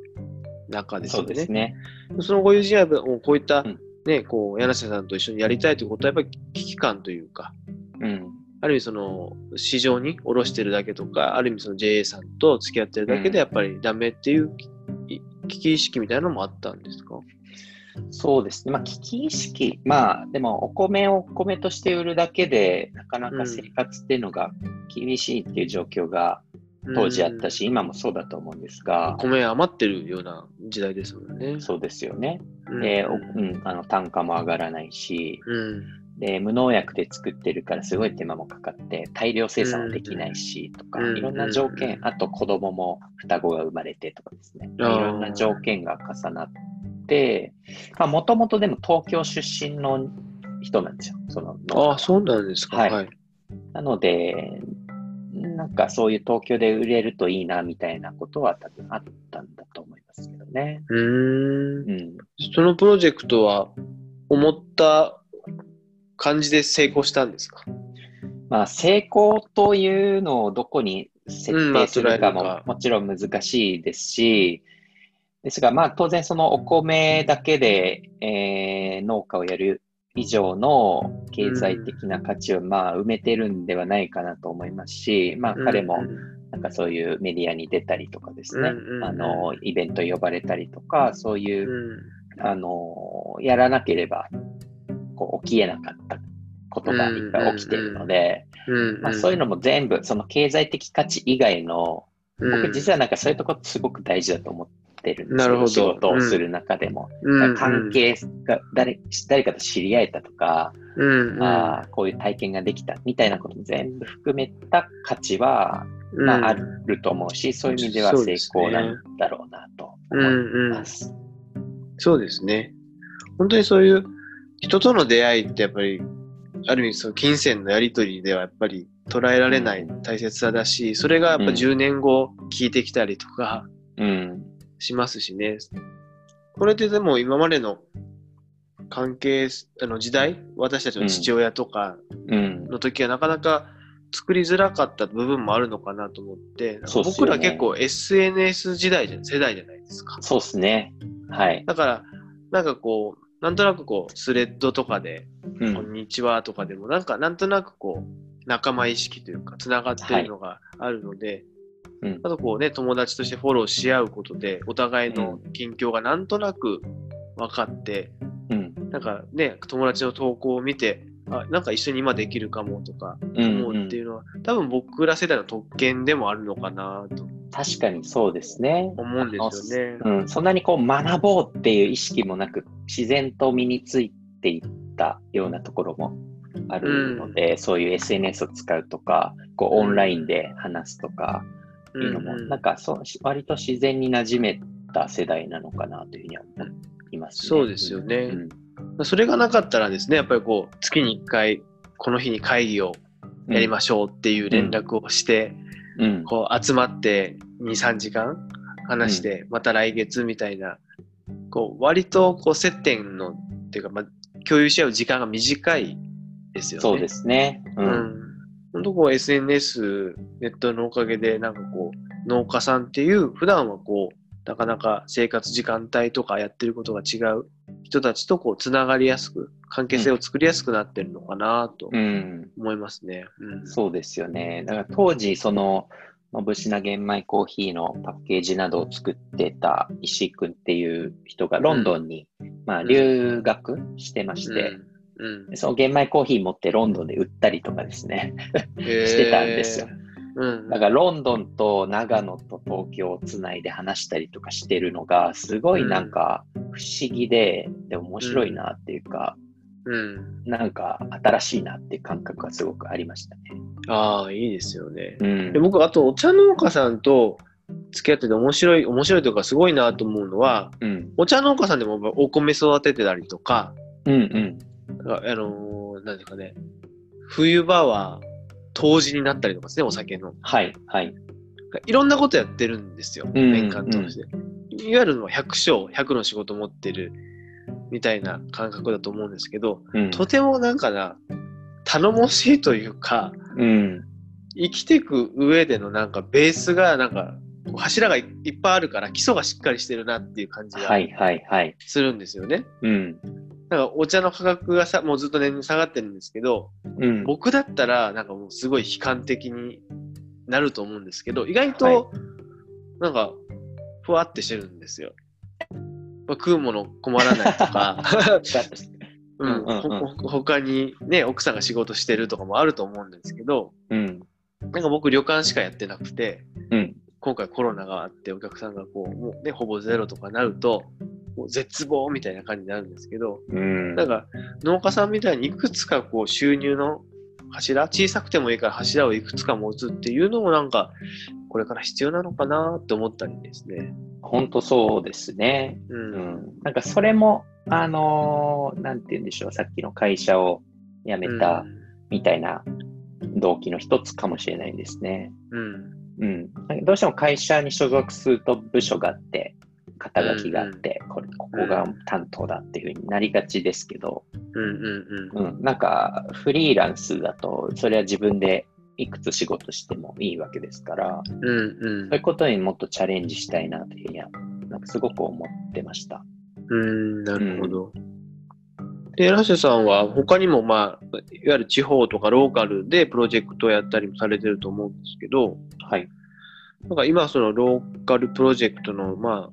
中ですそよね。うですね。そのご友人はこういった、うんね、こう、柳瀬さんと一緒にやりたいということは、やっぱり危機感というか、うん。ある意味その市場に卸してるだけとか、ある意味その JA さんと付き合ってるだけでやっぱりダメっていうい危機意識みたいなのもあったんですかそうですね。まあ、危機意識。まあ、でも、お米をお米として売るだけで、なかなか生活っていうのが厳しいっていう状況が当時あったし、今もそうだと思うんですうんが、米余ってるような時代ですもんね。そうですよね。うんで、おうん、あの単価も上がらないし、うん。で、無農薬で作ってるからすごい手間もかかって、大量生産もできないし、とか、うんいろんな条件、あと子供も双子が生まれてとかですね、いろんな条件が重なって、まあ、もともとでも東京出身の人なんですよ、そのああ、そうなんですか。はいはい。なので、なんかそういう東京で売れるといいなみたいなことは多分あったんだと思いますけどね。うーん。うん。そのプロジェクトは思った感じで成功したんですか？まあ、成功というのをどこに設定するかももちろん難しいですし、ですが、まあ当然そのお米だけで、えー農家をやる以上の経済的な価値をまあ埋めてるんではないかなと思いますし、まあ彼もなんかそういうメディアに出たりとかですね。あの、イベント呼ばれたりとか、そういうう、ん。あの、やらなければ、こう起きえなかったことがいっぱい起きているので、うん。まあ、そういうのも全部、その経済的価値以外の僕実はなんかそういうとこすごく大事だと思ってるんですなるほど。仕事をする中でも。うん、関係が誰誰かと知り合えたとか、うん、うん、あーこういう体験ができたみたいなことも全部含めた価値は、うん。まあ、あると思うし、そういう意味では成功なんだろうなとうん思いうんます。そうですね。本当にそういう人との出会いってやっぱり、ある意味その金銭のやり取りではやっぱり捉えられない大切さだし、それがやっぱうん。10年後聞いてきたりとかうん。しますしね。これってでも今までの関係、あの時代、私たちの父親とかうん。の時はなかなか作りづらかった部分もあるのかなと思って、そうっすよね僕ら結構 SNS 時代じゃ、世代じゃないですか。そうですね。はい。だから、なんかこう、なんとなくこう、スレッドとかで、うん。こんにちはとかでも、なんか、なんとなくこう、仲間意識というか、つながってるのがあるので、うん。あとこうね、友達としてフォローし合うことで、お互いの近況がなんとなく分かって、うん。なんかね、友達の投稿を見て、あ、なんか一緒に今できるかもとかうん思うっていうのは、多分僕ら世代の特権でもあるのかなと。確かにそうですね。思うんですよね。うん、そんなにこう学ぼうっていう意識もなく、自然と身についていったようなところもあるので、そういう SNS を使うとか、こうオンラインで話すとかいうのも、うんうんなんかそう割と自然に馴染めた世代なのかなというふうには思いますね。そうですよねうんそれがなかったらですね、やっぱりこう、月に1回、この日に会議をやりましょうっていう連絡をして、うん。こう集まって2、3時間話して、また来月みたいな、こう割とこう接点の、っていうか、まあ、共有し合う時間が短いですよね。そうですね。う。うんん。本当こう SNS、ネットのおかげで、なんかこう、農家さんっていう、普段はこう、なかなか生活時間帯とかやってることが違う人たちとこう、つながりやすく、関係性を作りやすくなってるのかなとうん。思いますね。うん。そうですよね。だから当時、その、のぶしな玄米コーヒーのパッケージなどを作ってた石井君っていう人がロンドンに、まあ、留学してまして、うん。うんでその玄米コーヒー持ってロンドンで売ったりとかですね。してたんですよ。うん。だからロンドンと長野と東京をつないで話したりとかしてるのが、すごいなんか不思議で、でも面白いなっていうか、うん。なんか新しいなっていう感覚がすごくありましたね。ああ、いいですよね。うんで、。僕、あと、お茶農家さんと付き合ってて面白い、面白いというか、すごいなと思うのは、うん。お茶農家さんでもお米育ててたりとか、うんうん。ああのーなんですかね、冬場は冬至になったりとかですね、お酒の。はい、はい。いろんなことやってるんですよ、うん年間通して。いわゆるのは100章、100の仕事持ってるみたいな感覚だと思うんですけど、うん。とてもなんかな、頼もしいというか、うん。生きていく上でのなんかベースがなんか、こう柱がいいっぱいあるから基礎がしっかりしてるなっていう感じがはい、はい、はい。するんですよね。うん。なんかお茶の価格がさもうずっと年々下がってるんですけど、うん。僕だったらなんかもうすごい悲観的になると思うんですけど、意外はいとなんかふわってしてるんですよ。まあ、食うもの困らないとか、他にね、奥さんが仕事してるとかもあると思うんですけど、うん。なんか僕旅館しかやってなくて、うん。今回コロナがあってお客さんがこう、もうね、ほぼゼロとかなると、もう絶望みたいな感じになるんですけど、うん。なんか農家さんみたいにいくつかこう収入の柱、小さくてもいいから柱をいくつか持つっていうのもなんか、これから必要なのかなって思ったりですね。本当そうですね。う。うんん。なんかそれも、あのーなんて言うんでしょう、さっきの会社を辞めたみたいな動機の一つかもしれないですね。うん。うん。なんかどうしても会社に所属すると部署があって、肩書きがあって、これ、ここが担当だっていうふうになりがちですけど、うんうんうん。うん。なんかフリーランスだと、それは自分でいくつ仕事してもいいわけですから、うんうんそういうことにもっとチャレンジしたいなというふうには、なんかすごく思ってました。うん、なるほど。で、ラッシュさんは他にも、まあ、いわゆる地方とかローカルでプロジェクトをやったりもされてると思うんですけど、はい。なんか今そのローカルプロジェクトの、ま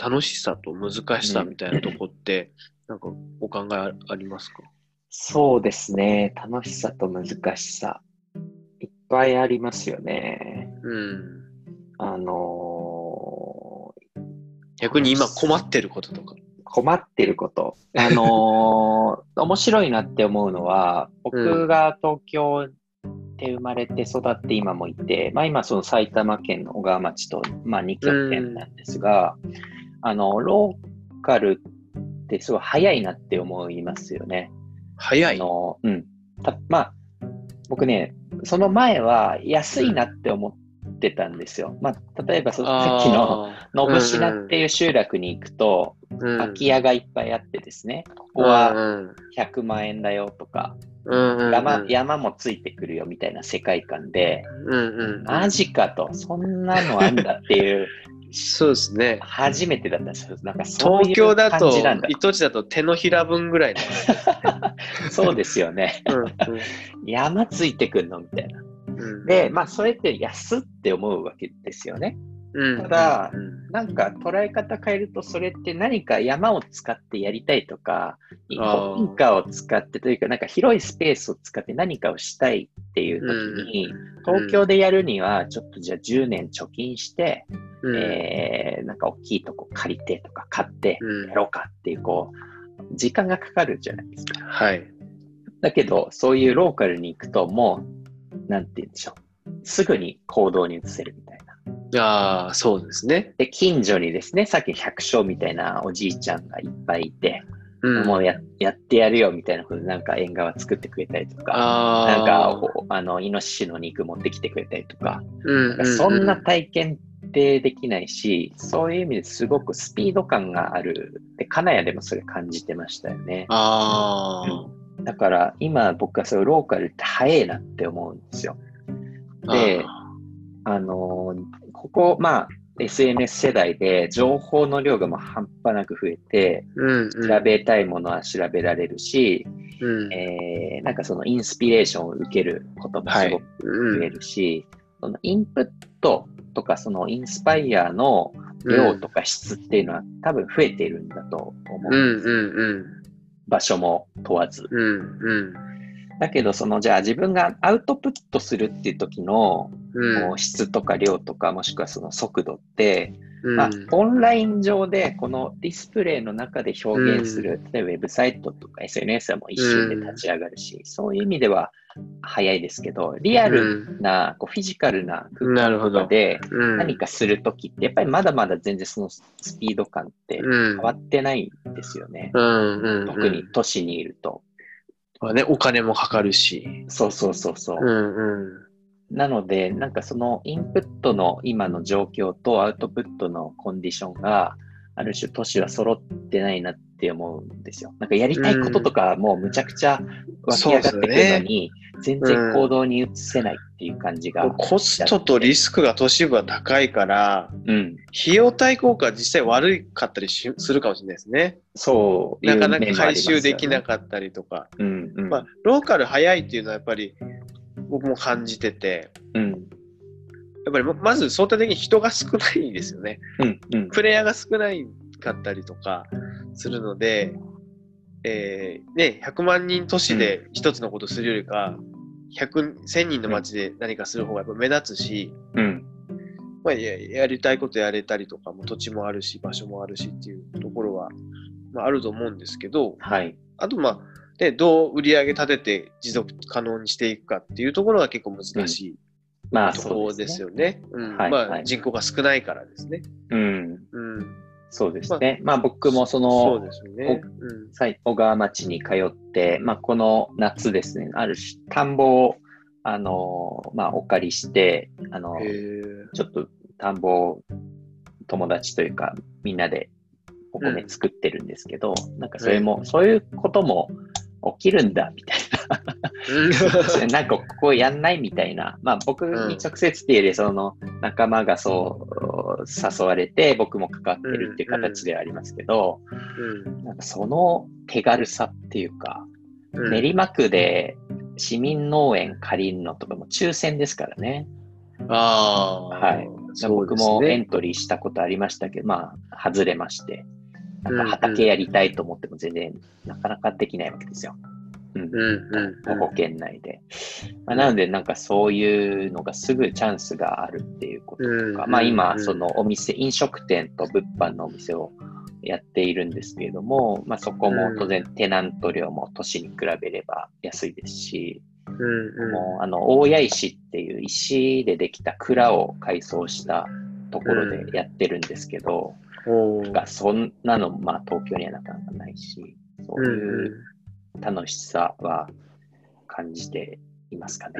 あ、楽しさと難しさみたいなとこって、なんかお考えあありますか？そうですね。楽しさと難しさ。いっぱいありますよね。うん。あのー逆に今困ってることとか。困ってること。あのー 面白いなって思うのは、僕が東京で生まれて育って今もいて、まあ今その埼玉県の小川町と、まあ2拠点なんですが、あの、ローカルってすごい早いなって思いますよね。早い。あの、うん。たまあ、僕ね、その前は安いなって思ってたんですよ。まあ、例えばそのさっきの、あのぶしなっていう集落に行くと、ー、うん空き家がいっぱいあってですね、ここうはん100万円だよとか、うんうん山山もついてくるよみたいな世界観で、うんうんマジかと、そんなのあんだっていう、そうですね。初めてだったんですよ。なんか東京だと。糸地だと手のひら分ぐらいの。そうですよね。うん山ついてくんのみたいな。うん。で、まあ、それって安って思うわけですよね。うん。ただうん。なんか捉え方変えると、それって何か山を使ってやりたいとか、古あー。民家を使ってというか、なんか広いスペースを使って何かをしたいっていう時に、東京でやるには、ちょっとじゃあ10年貯金して、うん。えーなんか大きいとこ借りてとか買ってうん。やろうかっていう、こう、時間がかかるじゃないですか。はい。だけど、そういうローカルに行くと、もう、なんて言うんでしょう。すぐに行動に移せるみたいな。ああ、そうですね。で、近所にですね、さっき百姓みたいなおじいちゃんがいっぱいいて、うんもうややってやるよみたいなことで、なんか縁側作ってくれたりとか、あなんかあ、の、イノシシの肉持ってきてくれたりとか、うんうそんな体験ってできないし、そういう意味ですごくスピード感がある。で、金谷でもそれ感じてましたよね。あだから今僕はそういうローカルって早いなって思うんですよ。あ。であのーここ、まあ、SNS 世代で情報の量がもう半端なく増えて、うんうん、調べたいものは調べられるし、うん、えーなんかそのインスピレーションを受けることもすごくうん増えるし、そのインプットとかそのインスパイアの量とか質っていうのは多分増えているんだと思うんう。うんうん場所も問わず。うんうんだけど、そのじゃあ自分がアウトプットするっていう時のうんこう質とか量とかもしくはその速度って、うんまあ、オンライン上でこのディスプレイの中で表現する、例えばウェブサイトとか SNS はもう一瞬で立ち上がるし、そういう意味では早いですけど、リアルな、こうフィジカルな空間なるほど。とかでうん何かするときって、やっぱりまだまだ全然そのスピード感ってうん変わってないんですよね。特に都市にいると。まあね、お金もかかるし。そうそうそうそう。うんうんなので、なんかそのインプットの今の状況とアウトプットのコンディションが、ある種都市は揃ってないなって思うんですよ。なんかやりたいこととかもうむちゃくちゃ湧き上がってくるのに、全然行動に移せないっていう感じが。コストとリスクが都市部は高いから、うん。費用対効果は実際悪かったりしするかもしれないですね。そういうなかなか回収できなかったりとか。うんうん。まあ、ローカル早いっていうのはやっぱり僕も感じてて、うん。やっぱりままず相対的に人が少ないですよね。うん。うん。プレイヤーが少ないかったりとかするので、えーね、100万人都市で一つのことするよりか、100、1000人の街で何かする方がやっぱ目立つし、うん。まあ、ややりたいことやれたりとかも土地もあるし、場所もあるしっていうところは、まあ、あると思うんですけど、はい。あとまあ、でどう売り上げ立てて持続可能にしていくかっていうところが結構難しいまあ、ところそうですよね。まあ、はい人口が少ないからですね。うん。うん、そうですね。まあ僕もそそうの、ですよね。小川町に通って、まあ、この夏ですね、ある種、田んぼを、あのーまあ、お借りして、あのちょっと田んぼを友達というか、みんなでお米作ってるんですけど、なんかそれも、そういうことも起きるんだ、みたいな。なんかここやんないみたいな。まあ僕に直接っていうより、その仲間がそう誘われて、僕も関わってるっていう形ではありますけど、なんかその手軽さっていうか、うん練馬区で市民農園借りるのとかも抽選ですからね。ああ、はい僕もエね。ントリーしたことありましたけど、まあ、外れまして。なんかうん畑やりたいと思っても全然なかなかできないわけですよ。うん。うんうん徒歩圏内で。まあ、なので、なんかそういうのがすぐチャンスがあるっていうこととか、うんまあ今、うん。そのお店、飲食店と物販のお店をやっているんですけれども、まあそこも当然テナント料も都市に比べれば安いですし、うんうん。もうあの大谷石っていう石でできた蔵を改装したところでやってるんですけど、がそんなの、まあ東京にはなかなかないし、そううんいう楽しさは感じていますかね。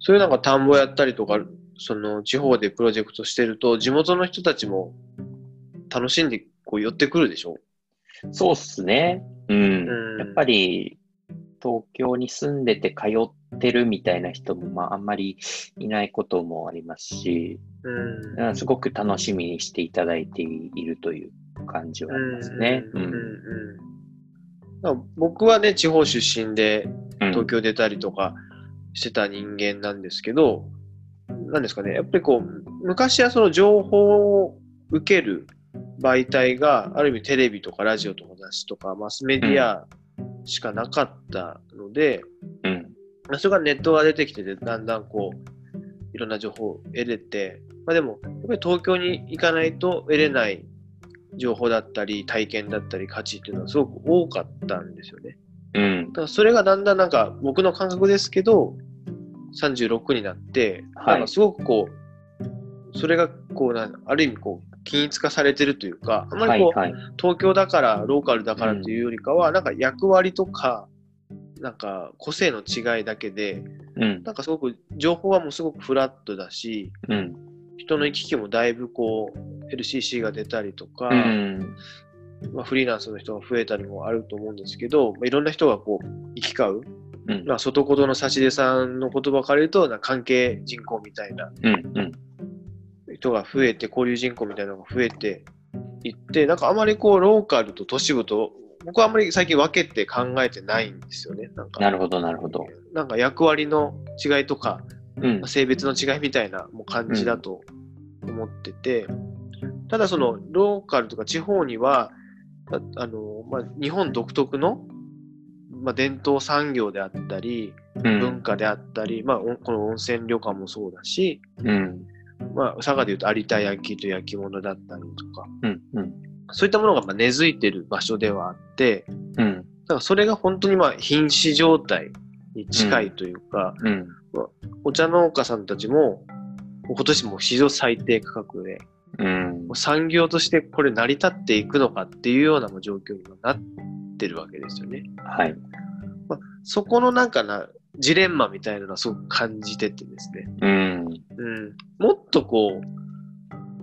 そういうなんか田んぼやったりとか、その地方でプロジェクトしてると、地元の人たちも楽しんでこう寄ってくるでしょ？そうっすね。うん。うんやっぱり、東京に住んでて通ってるみたいな人も、まあ、あんまりいないこともありますし、うん。うん。すごく楽しみにしていただいているという感じはありますね。僕はね、地方出身でうん。東京出たりとかしてた人間なん。ですけど、なん。ですかね、やっぱりこう、昔はその情報を受ける媒体が、ある意味テレビとかラジオとか雑誌とかマスメディアしかなかったので、うん。まあそれがネットが出てきてて、だん。だん。こう、いろんな情報を得れて、まあでも、やっぱり東京に行かないと得れない情報だったり、体験だったり、価値っていうのはすごく多かったんですよね。うん。だからそれがだんだんなんか、僕の感覚ですけど、36になって、はいなんかすごくこう、それがこうな、ある意味こう、均一化されてるというか、あんまりこう、はいはい。東京だから、ローカルだからというよりかは、なんか役割とか、なんか個性の違いだけで、うん。なんかすごく情報はもうすごくフラットだし、うん。人の行き来もだいぶこう LCC が出たりとか、うん。まあ、フリーランスの人が増えたりもあると思うんですけど、まあ、いろんな人がこう行き交う、うん。まあ、外言の差し出さんの言葉から言うと、な関係人口みたいな。人が増えて、交流人口みたいなのが増えていって、なんかあまりこうローカルと都市部と、僕はあんまり最近分けて考えてないんですよね。なんかなるほど、なるほど。なんか役割の違いとか、うんまあ。性別の違いみたいなもう感じだと思ってて、ただそのローカルとか地方には、ああのまあ、日本独特の、まあ、伝統産業であったり、うん文化であったり、まあ、おこの温泉旅館もそうだし、うん。まあ、佐賀でいうと有田焼と焼き物だったりとか、うん。うん。そういったものがまあ根付いてる場所ではあって、うん。だからそれが本当にまあ瀕死状態に近いというか、うん。お茶農家さんたちも、今年も史上最低価格で、うん。産業としてこれ成り立っていくのかっていうような状況になってるわけですよね。はい。そこのなんかな、ジレンマみたいなのはすごく感じててですね。うん。うん。もっとこう、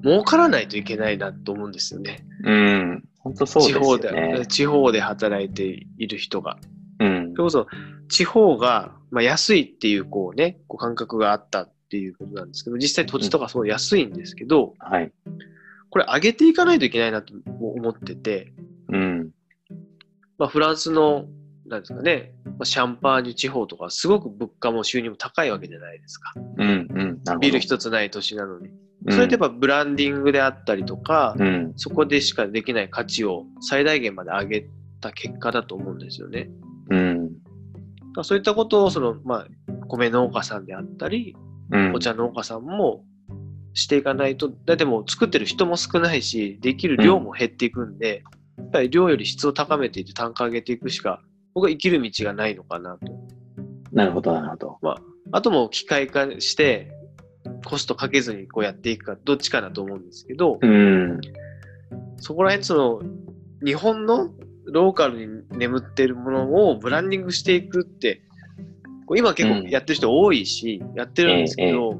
儲からないといけないなと思うんですよね。うん。本当そうですよ地方で、ね。地方で働いている人が。うんそれこそ、地方が、まあ、安いっていう、こうね、こう感覚があったっていうことなんですけど、実際土地とかそう安いんですけど、はい。これ上げていかないといけないなと思ってて、うん。まあ、フランスの、なんですかね、まあ、シャンパーニュ地方とか、すごく物価も収入も高いわけじゃないですか。うん。うん。ビル一つない都市なのに。うんそれってやっぱブランディングであったりとか、うん。そこでしかできない価値を最大限まで上げた結果だと思うんですよね。うん。そういったことを、その、まあ、米農家さんであったり、うん。お茶農家さんもしていかないと、だってもう作ってる人も少ないし、できる量も減っていくんで、やっぱり量より質を高めていって単価上げていくしか、僕は生きる道がないのかなと。なるほど、なるほど。あともう機械化して、コストかけずにこうやっていくか、どっちかだと思うんですけど、うん。そこら辺その、日本のローカルに眠っているものをブランディングしていくって、今結構やってる人多いし、やってるんですけど、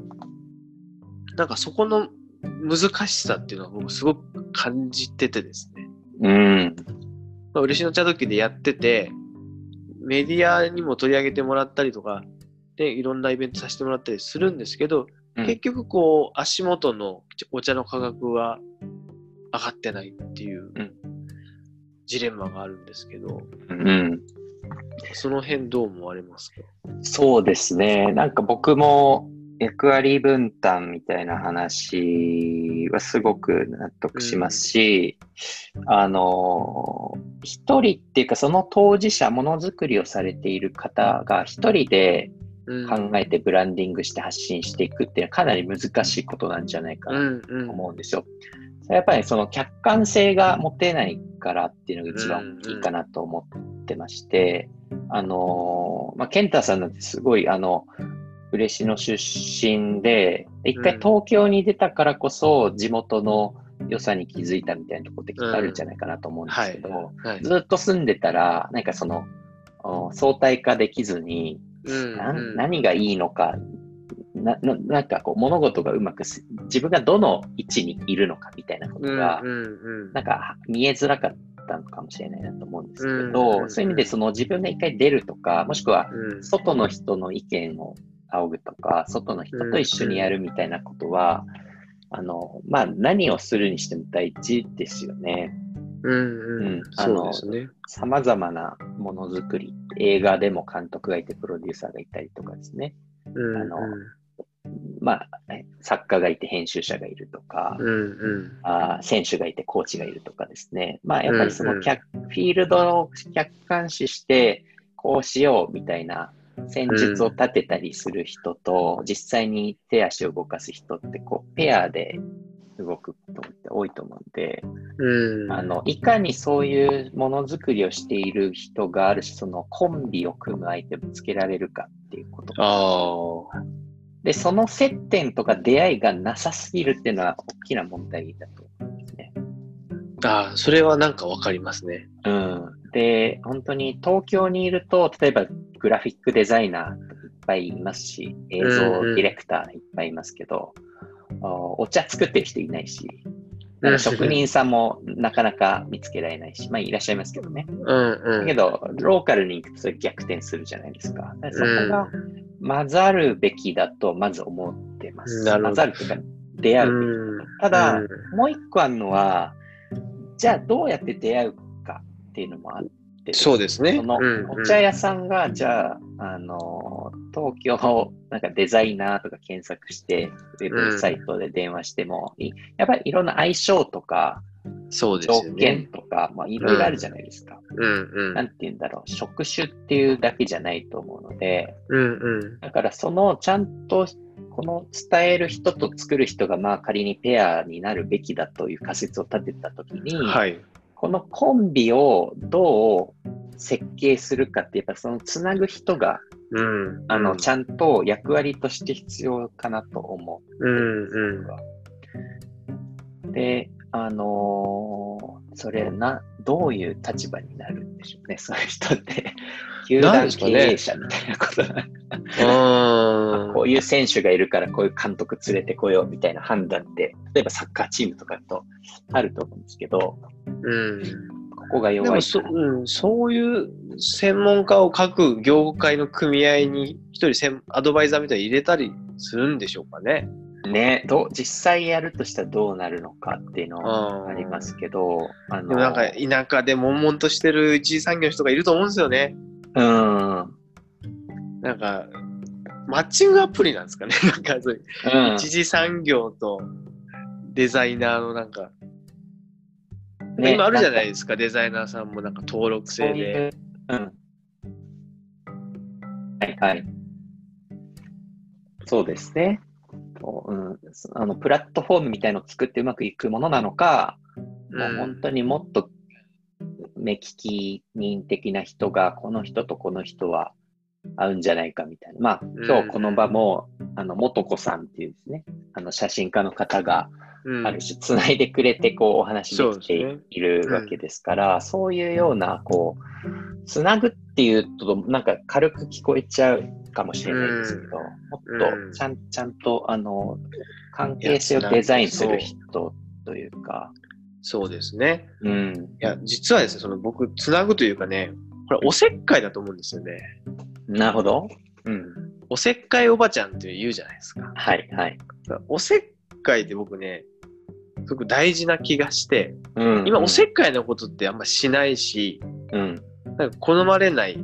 なんかそこの難しさっていうのは僕すごく感じててですね。うん。まあ、嬉野茶時でやってて、メディアにも取り上げてもらったりとか、で、いろんなイベントさせてもらったりするんですけど、うん結局こう、足元のお茶の価格は上がってないっていううんジレンマがあるんですけど、うん。その辺どう思われますか？そうですね。なんか僕も、役割分担みたいな話はすごく納得しますし、あの、一人っていうかその当事者、ものづくりをされている方が一人でうん考えてブランディングして発信していくっていうのはかなり難しいことなんじゃないかうなんとうん。思うんですよ。それやっぱりその客観性が持てないからっていうのが一番大きいかなと思ってまして、あの、まあ、健太さんなんてすごいあの、嬉野出身で、一回うん東京に出たからこそ地元の良さに気づいたみたいなところってきっとあるんじゃないかなと思うんですけど、はい。ずっと住んでたら、なんかその、お相対化できずに、何がいいのか、なななんかこう物事がうまくす、自分がどの位置にいるのかみたいなことが、なんか見えづらかったのかもしれないなと思うんですけうんど、うん。そういう意味でその自分が一回出るとか、もしくはうん。外の人の意見を仰ぐとか、外の人と一緒にやるみたいなことは、あの、まあ何をするにしても大事ですよね。うんううんん。そうですね。様々なものづくり、映画でも監督がいて、プロデューサーがいたりとかですね。うんあのまあ、え作家がいて編集者がいるとか、うんうん。あー選手がいてコーチがいるとかですね。まあ、やっぱりそうんうんの客、フィールドを客観視して、こうしようみたいな戦術を立てたりする人と、実際に手足を動かす人って、こう、ペアで動くことって多いと思うんで、うん。あの、いかにそういうものづくりをしている人があるし、そのコンビを組む相手を見つけられるかっていうこと。ああ。で、その接点とか出会いがなさすぎるっていうのは大きな問題だと思うんですね。ああ、それはなんかわかりますね。うん。で、本当に東京にいると、例えばグラフィックデザイナーいっぱいいますし、映像ディレクターいっぱいいますけど、おお茶作ってる人いないし、なんか職人さんもなかなか見つけられないし、まあいらっしゃいますけどね。うんうん。だけど、ローカルに行くとそれ逆転するじゃないですか。だからそこが混ざるべきだとまず思ってます。混ざるというか、出会うべきうんただうんもう一個あるのは、じゃあどうやって出会うかっていうのもあってそうですね。そのお茶屋さんが、じゃあ、あの、東京なんかデザイナーとか検索して、ウェブサイトで電話してもいい、やっぱりいろんな相性とか、そうですね。件とか、まあいろいろあるじゃないですか。うんうん。なんて言うんだろう、職種っていうだけじゃないと思うので、うんうん。だからそのちゃんとこの伝える人と作る人がまあ仮にペアになるべきだという仮説を立てたときに、はい。このコンビをどう設計するかってやっぱそのつなぐ人がうん。あのちゃんと役割として必要かなと思う。うんうん。で、あのーそれな、どういう立場になるんでしょうね、そういう人って。球団経営者みたいなことなんかうん。こういう選手がいるからこういう監督連れてこようみたいな判断って、例えばサッカーチームとかだとあると思うんですけど、うん。ここがで弱いかな。もそうん、そういう専門家を各業界の組合に一人専アドバイザーみたいに入れたりするんでしょうかね。ね、どう実際やるとしたらどうなるのかっていうのはうんありますけど、あのなんか田舎で悶々としてる一次産業の人がいると思うんですよね。うん、なんか、マッチングアプリなんですかね。なんかそういううん一次産業とデザイナーのなんか、ね今あるじゃないですか、デザイナーさんもなんか登録制で。はいはい。そうですね。そううん、あのプラットフォームみたいのを作ってうまくいくものなのか、もう本当にもっと目利き人的な人が、この人とこの人は合うんじゃないかみたいな。まあ、今日この場も、あの、元子さんっていうですね、あの、写真家の方が、うんある種、つないでくれて、こう、お話できているわけですから、そういうような、こう、つなぐっていうと、なんか軽く聞こえちゃうかもしれないですけど、うんもうんっと、ちゃん、ちゃんと、あの、関係性をデザインする人というか、そうですね。うん。いや、実はですね、その僕、つなぐというかね、これ、おせっかいだと思うんですよね。なるほど。うん。おせっかいおばちゃんって言うじゃないですか。はい、はい。おせっかいって僕ね、すごく大事な気がして、うん今、おせっかいのことってあんましないし、うん。なんか好まれない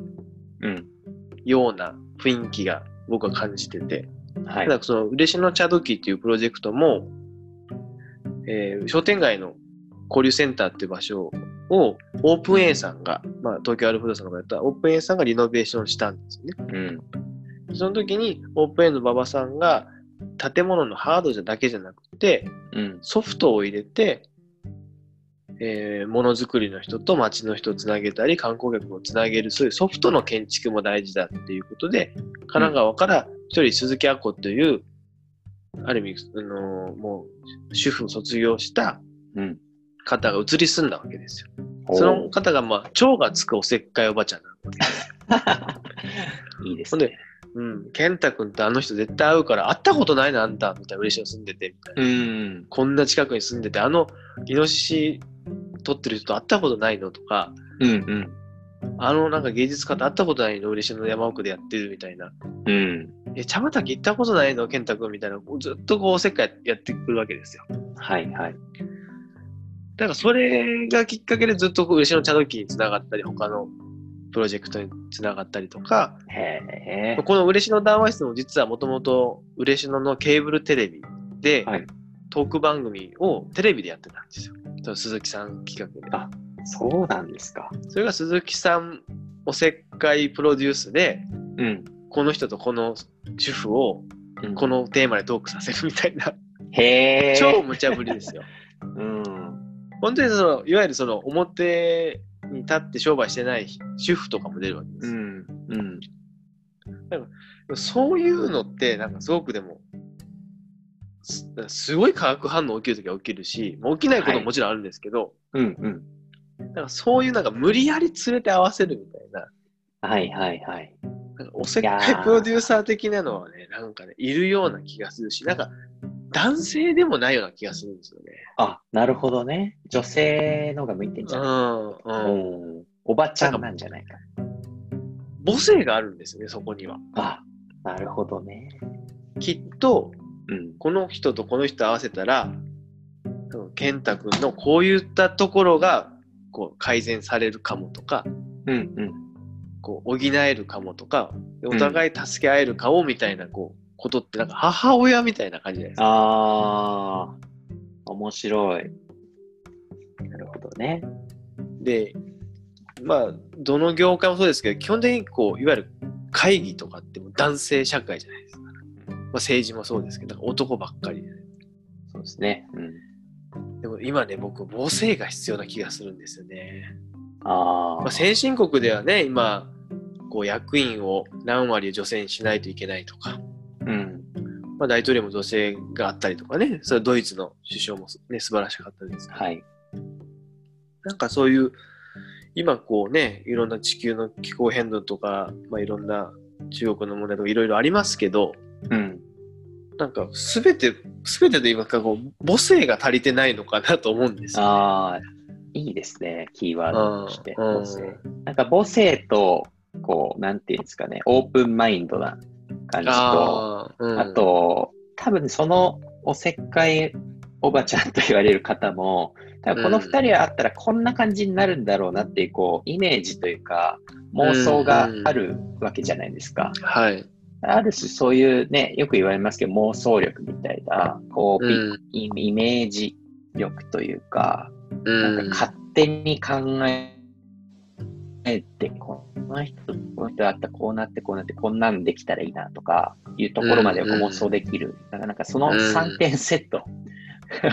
うん。ような雰囲気が僕は感じてて、はいた。だその嬉野茶時っていうプロジェクトも、えー商店街の交流センターっていう場所をオープン A さんが、まあ、東京アルフードさんがやったオープン A さんがリノベーションしたんですよね。うん。その時にオープン A の馬場さんが建物のハードじゃだけじゃなくてうん。ソフトを入れて、えーものづくりの人と街の人をつなげたり観光客をつなげるそういうソフトの建築も大事だっていうことで神奈川から一人鈴木亜子というある意味、あのーもう主婦を卒業したうん。方が移り住んだわけですよ。その方が、まあ、蝶がつくおせっかいおばちゃんなわけです。いいですね。うん、健太君とあの人絶対会うから会ったことないなあんたみたいな嬉しいの住んでてみたいな。うん。こんな近くに住んでて、あのイノシシ撮ってる人と会ったことないのとか、うんうん。あのなんか芸術家と会ったことないの嬉しいの山奥でやってるみたいな。うん。え、茶畑行ったことないの健太君みたいな。ずっとこうおせっかいやってくるわけですよ。はいはい。だからそれがきっかけでずっと嬉野茶時につながったり、他のプロジェクトにつながったりとか。この嬉野談話室も実はもともと嬉野のケーブルテレビで、はいトーク番組をテレビでやってたんですよ。その鈴木さん企画で。あそうなんですか。それが鈴木さんおせっかいプロデュースで、うん。この人とこの主婦をうんこのテーマでトークさせるみたいな、へえ。超無茶ぶりですよ。うん。本当にその、いわゆるその表に立って商売してない主婦とかも出るわけですよ。うん。うん。そういうのって、なんかすごくでも、すすごい化学反応起きるときは起きるし、まあ起きないことももちろんあるんですけど、うん。うん。なんかそういうなんか無理やり連れて合わせるみたいな、はいはいはい。なんかおせっかいプロデューサー的なのはね、なんかね、いるような気がするし、なんか男性でもないような気がするんですよね。あ、なるほどね。女性のが向いてんじゃないうん、うん。うん。おばちゃんなんじゃないか。母性があるんですよね、そこには。あ、なるほどね。きっと、うん。この人とこの人合わせたら、うん健太君のこういったところがこう改善されるかもとか、うんうん。こう補えるかもとか、お互い助け合えるかもみたいなこうことって、なんか母親みたいな感じじゃないですか。ああ、面白い。なるほどね。で、まあ、どの業界もそうですけど、基本的にこう、いわゆる会議とかってもう男性社会じゃないですか。まあ、政治もそうですけど、男ばっかりで。そうですね。うん。でも今ね、僕、母性が必要な気がするんですよね。ああ、まあ、先進国ではね、今、こう役員を何割女性にしないといけないとか、うん。まあ、大統領も女性があったりとかね、それはドイツの首相もね、素晴らしかったですけど、はい。なんかそういう、今こうね、いろんな地球の気候変動とか、まあ、いろんな中国の問題とかいろいろありますけど、うん。なんかすべて、すべてと言いますか、こう母性が足りてないのかなと思うんですよ、ね。ああ、いいですね。キーワードとして。うん母性。なんか母性と、こう、なんていうんですかね、オープンマインドな感じと、あーうんあと、多分そのおせっかいおばちゃんと言われる方も、多分この二人はあったらこんな感じになるんだろうなっていう、こう、イメージというか、妄想があるわけじゃないですか。はい。ある種そういうね、よく言われますけど、妄想力みたいな、こう、うん。イイメージ力というか、うんなんか勝手に考えて、この人とこの人だったらこうなってこうなってこんなんできたらいいなとかいうところまで妄想できる。だからなんかその3点セット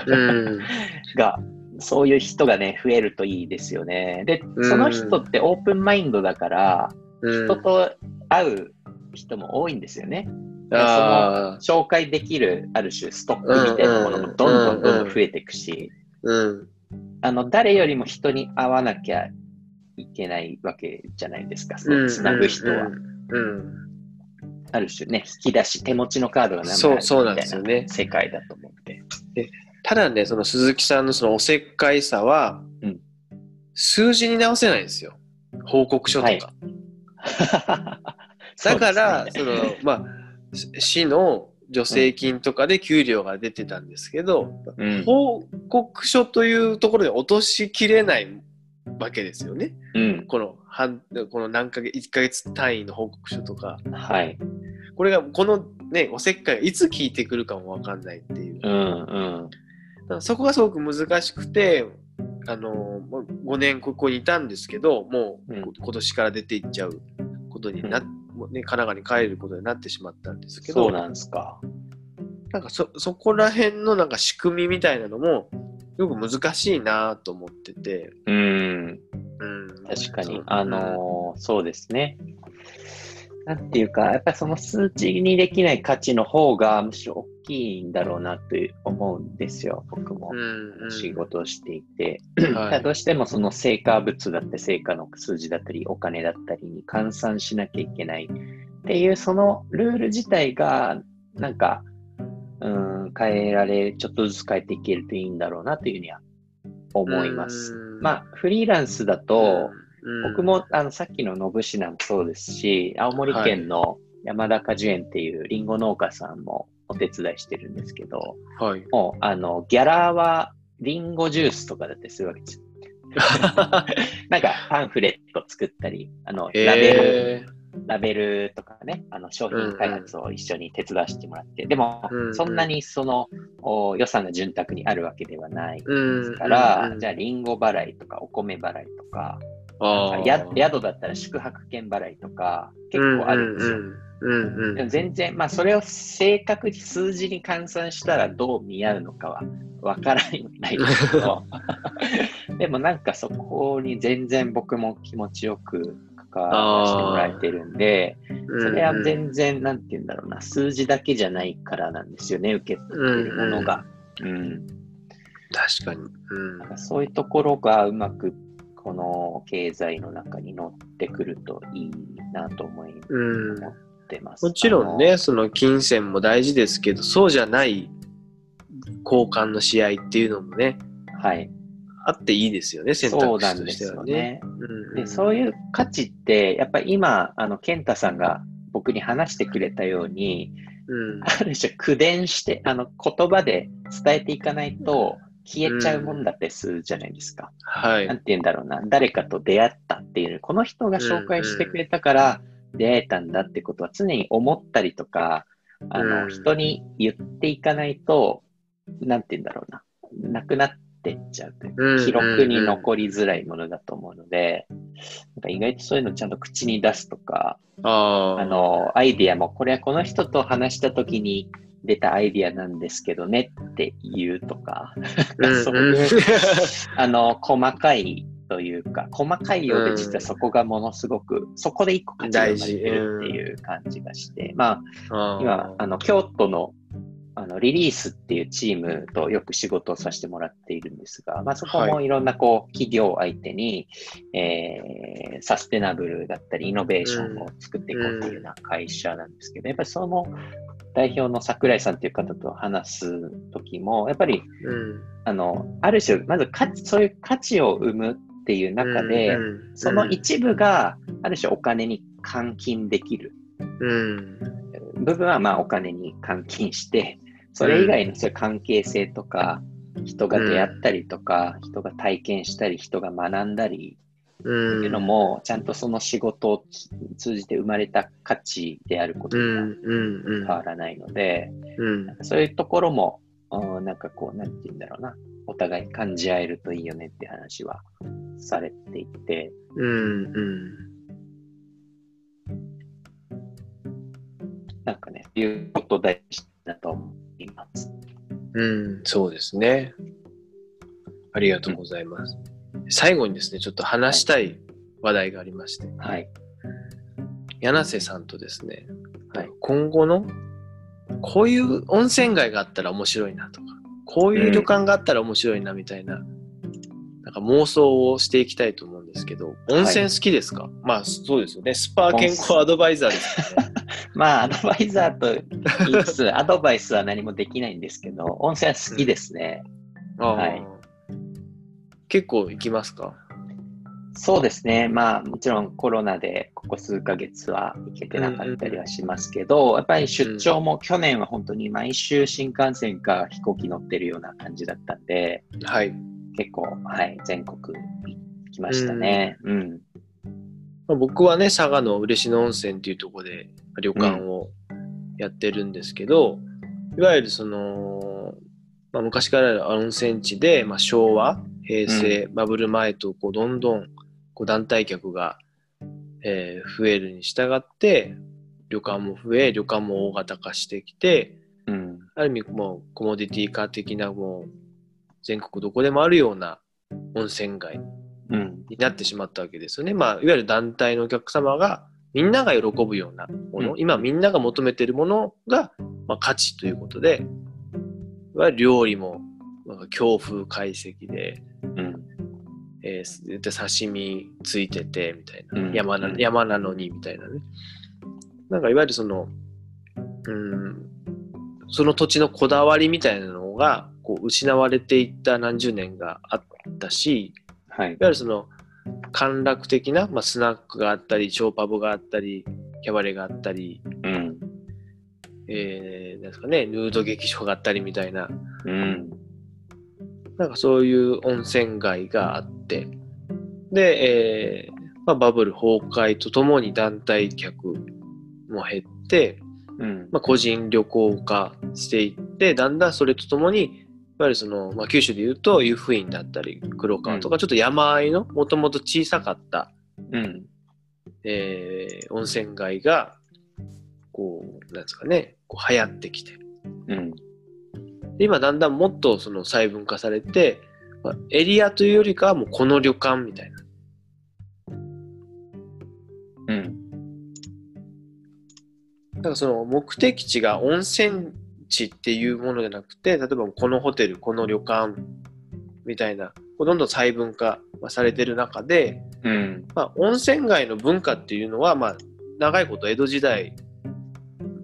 うん。が、そういう人がね、増えるといいですよね。でう、んその人ってオープンマインドだから、うん人と会う人も多いんですよね。ああ。紹介できるある種ストックみたいなものもどんどんどんどん増えていくし、うん。あの、誰よりも人に会わなきゃいけないわけじゃないですか、そのつなぐ人は。うん。ある種ね、引き出し、手持ちのカードが何枚あるそうそうなんみたいですよねな世界だと思って。ただね、その鈴木さんのそのおせっかいさは、うん数字に直せないんですよ。報告書とか。はい だから、そねその、まあ、し市の助成金とかで給料が出てたんですけど、うん報告書というところで落としきれないわけですよね。うん。この半、この何ヶ月、1ヶ月単位の報告書とか。はい。これが、このね、おせっかいがいつ効いてくるかもわかんないっていう。うんうん。だからそこがすごく難しくて、あのもう5年ここにいたんですけど、もう、今年から出ていっちゃうことになっ、もうね、神奈川に帰ることになってしまったんですけど、そうなんですか。なんかそ、そこら辺のなんか仕組みみたいなのも、よく難しいなと思ってて、うん。うん、確かそう。にあのーそうですね。なんていうか、やっぱりその数値にできない価値の方がむしろ大きいんだろうなと思うんですよ、僕もうんうん仕事をしていて。はいどうしてもその成果物だって成果の数字だったりお金だったりに換算しなきゃいけないっていうそのルール自体がなんか、うん、変えられ、ちょっとずつ変えていけるといいんだろうなというふうには思います。うんまあ、フリーランスだと、うん僕もあのさっきの信品もそうですし、青森県の山田果樹園っていうリンゴ農家さんもお手伝いしてるんですけど、はい。もうあのギャラはリンゴジュースとかだってするわけですよ。なんかパンフレット作ったり、あのラベル、えラベルとかね、あの商品開発を一緒に手伝わせてもらって、でもうんうんそんなにそのお予算が潤沢にあるわけではないー、うん。から、うんじゃあリンゴ払いとかお米払いとか、あーや宿だったら宿泊券払いとか結構あるんですよ。うんうんうんでも全然、まあそれを正確に数字に換算したらどう見合うのかはわからないですけど、でもなんかそこに全然僕も気持ちよく関わらせてもらえてるんで、うん。それは全然、なんて言うんだろうな、数字だけじゃないからなんですよね、受け取ってるものが。うん確かに。うんなんかそういうところがうまくこの経済の中に乗ってくるといいなと思いうん。思ってます。もちろんね、その金銭も大事ですけど、そうじゃない交換の試合っていうのもね。はい。あっていいですよね、選そう択肢となんですしてはね。よね。うんで、そういう価値って、やっぱり今、あの、健太さんが僕に話してくれたように、うん。ある種口伝して、あの、言葉で伝えていかないと消えちゃうもんだってするじゃないですか。はい。なんて言うんだろうな、誰かと出会ったっていう、この人が紹介してくれたから出会えたんだってことは常に思ったりとか、あの、うん人に言っていかないと、なんて言うんだろうな、なくなってっちゃうというか、うん記録に残りづらいものだと思うので、なんか意外とそういうのちゃんと口に出すとか、あの、アイディアも、これはこの人と話したときに出たアイディアなんですけどねって言うとか、うん、そういううんあの、細かいというか、細かいようで実はそこがものすごく、そこで一個価値が生まれてるっていう感じがして、まあ、今、あの、京都の、あの、リリースっていうチームとよく仕事をさせてもらっているんですが、まあそこもい。ろんなこう、企業相手に、えー、サステナブルだったり、イノベーションを作っていこうっていうような会社なんですけど、やっぱりその代表の桜井さんっていう方と話す時も、やっぱりうん。あの、ある種、まず価値、そういう価値を生むっていう中で、うんうん。その一部が、ある種お金に換金できる。うん。部分は、まあお金に換金して、それ以外のそういう関係性とか、人が出会ったりとか、人が体験したり、人が学んだりうん。っていうのも、ちゃんとその仕事を通じて生まれた価値であることにはうん。うん。うん。変わらないので、うん。そういうところも、うんなんかこう、なんて言うんだろうな、お互い感じ合えるといいよねって話はされていて、うん。うん。なんかね、いうこと大事だと思います。うん。そうですね。ありがとうございます。最後にですね、ちょっと話したい話題がありまして、はい。柳瀬さんとですね、はい今後のこういう温泉街があったら面白いなとか、こういう旅館があったら面白いなみたいな、なんか妄想をしていきたいと思うんですけど、温泉好きですか、まあそうですよね。スパー健康アドバイザーですよね。まあ、アドバイザーと言いつつ、アドバイスは何もできないんですけど、温泉は好きですね。あーはい結構行きますか？そうですね。まあ、もちろんコロナでここ数ヶ月は行けてなかったりはしますけど、やっぱり出張も去年は本当に毎週新幹線か飛行機乗ってるような感じだったんで、はい。結構、はい、全国行きましたね。うん。まあ僕はね、佐賀の嬉野温泉っていうところで旅館をやってるんですけど、いわゆるその、まあ、昔からある温泉地で、まあ、昭和、平成、バブル前とこうどんどんこう団体客が、えー増えるに従って、旅館も増え、旅館も大型化してきて、うん。ある意味もうコモディティ化的なもう全国どこでもあるような温泉街うん。になってしまったわけですよね。まあ、いわゆる団体のお客様がみんなが喜ぶようなもの、うん今みんなが求めているものが、まあ、価値ということで、いわゆる料理もなんか強風解析で、うん。えーで刺身ついててみたいな、うん山なうん山なのにみたいなね。なんかいわゆるその、うん、その土地のこだわりみたいなのがこう失われていった何十年があったし、はいい。わゆるその歓楽的な、まあ、スナックがあったり、ショーパブがあったり、キャバレーがあったり、うん。えー、なんですかね、ヌード劇場があったりみたいな、うん。なんかそういう温泉街があって、で、えーまあ、バブル崩壊とともに団体客も減って、うん。まあ、個人旅行化していって、だんだんそれとともに、いわゆるその、まあ、九州でいうと湯布院だったり黒川とか、ちょっと山あいのもともと小さかった、うん。えー温泉街がこうなんですかねこう流行ってきてうん。で今だんだんもっとその細分化されて、まあ、エリアというよりかはもうこの旅館みたいなうん。だからその目的地が温泉地っていうものじゃなくて例えばこのホテルこの旅館みたいなどんどん細分化されてる中で、うん。まあ、温泉街の文化っていうのは、まあ、長いこと江戸時代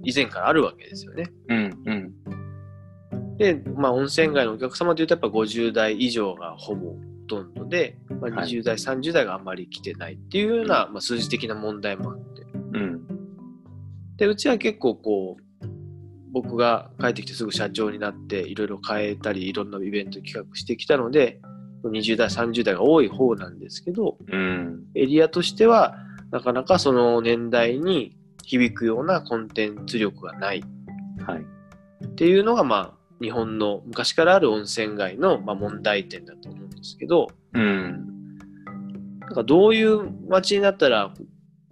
以前からあるわけですよね。うん。うん。で、まあ、温泉街のお客様というとやっぱ50代以上がほぼほとんどで、まあ、はい20代、30代があまり来てないっていうような、まあ、数字的な問題もあってうん。でうちは結構こう僕が帰ってきてすぐ社長になっていろいろ変えたりいろんなイベント企画してきたので20代30代が多い方なんですけどうん。エリアとしてはなかなかその年代に響くようなコンテンツ力がないはい。っていうのがまあ日本の昔からある温泉街のまあ問題点だと思うんですけどうん。なんかどういう街になったら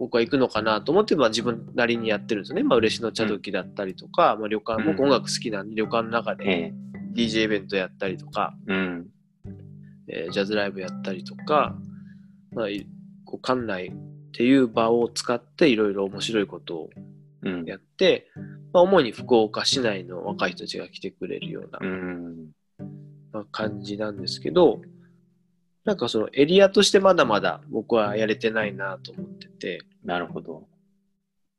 僕は行くのかなと思って、まあ、自分なりにやってるんですよね。まあ、嬉野茶時だったりとか、まあ、旅館、うん僕音楽好きなんで旅館の中でええ。DJ イベントやったりとか、うん。えージャズライブやったりとか、まあ、いこう館内っていう場を使っていろいろ面白いことをうん。やって、まあ、主に福岡市内の若い人たちが来てくれるようなうん。まあ感じなんですけど、なんかそのエリアとしてまだまだ僕はやれてないなと思ってて、なるほど。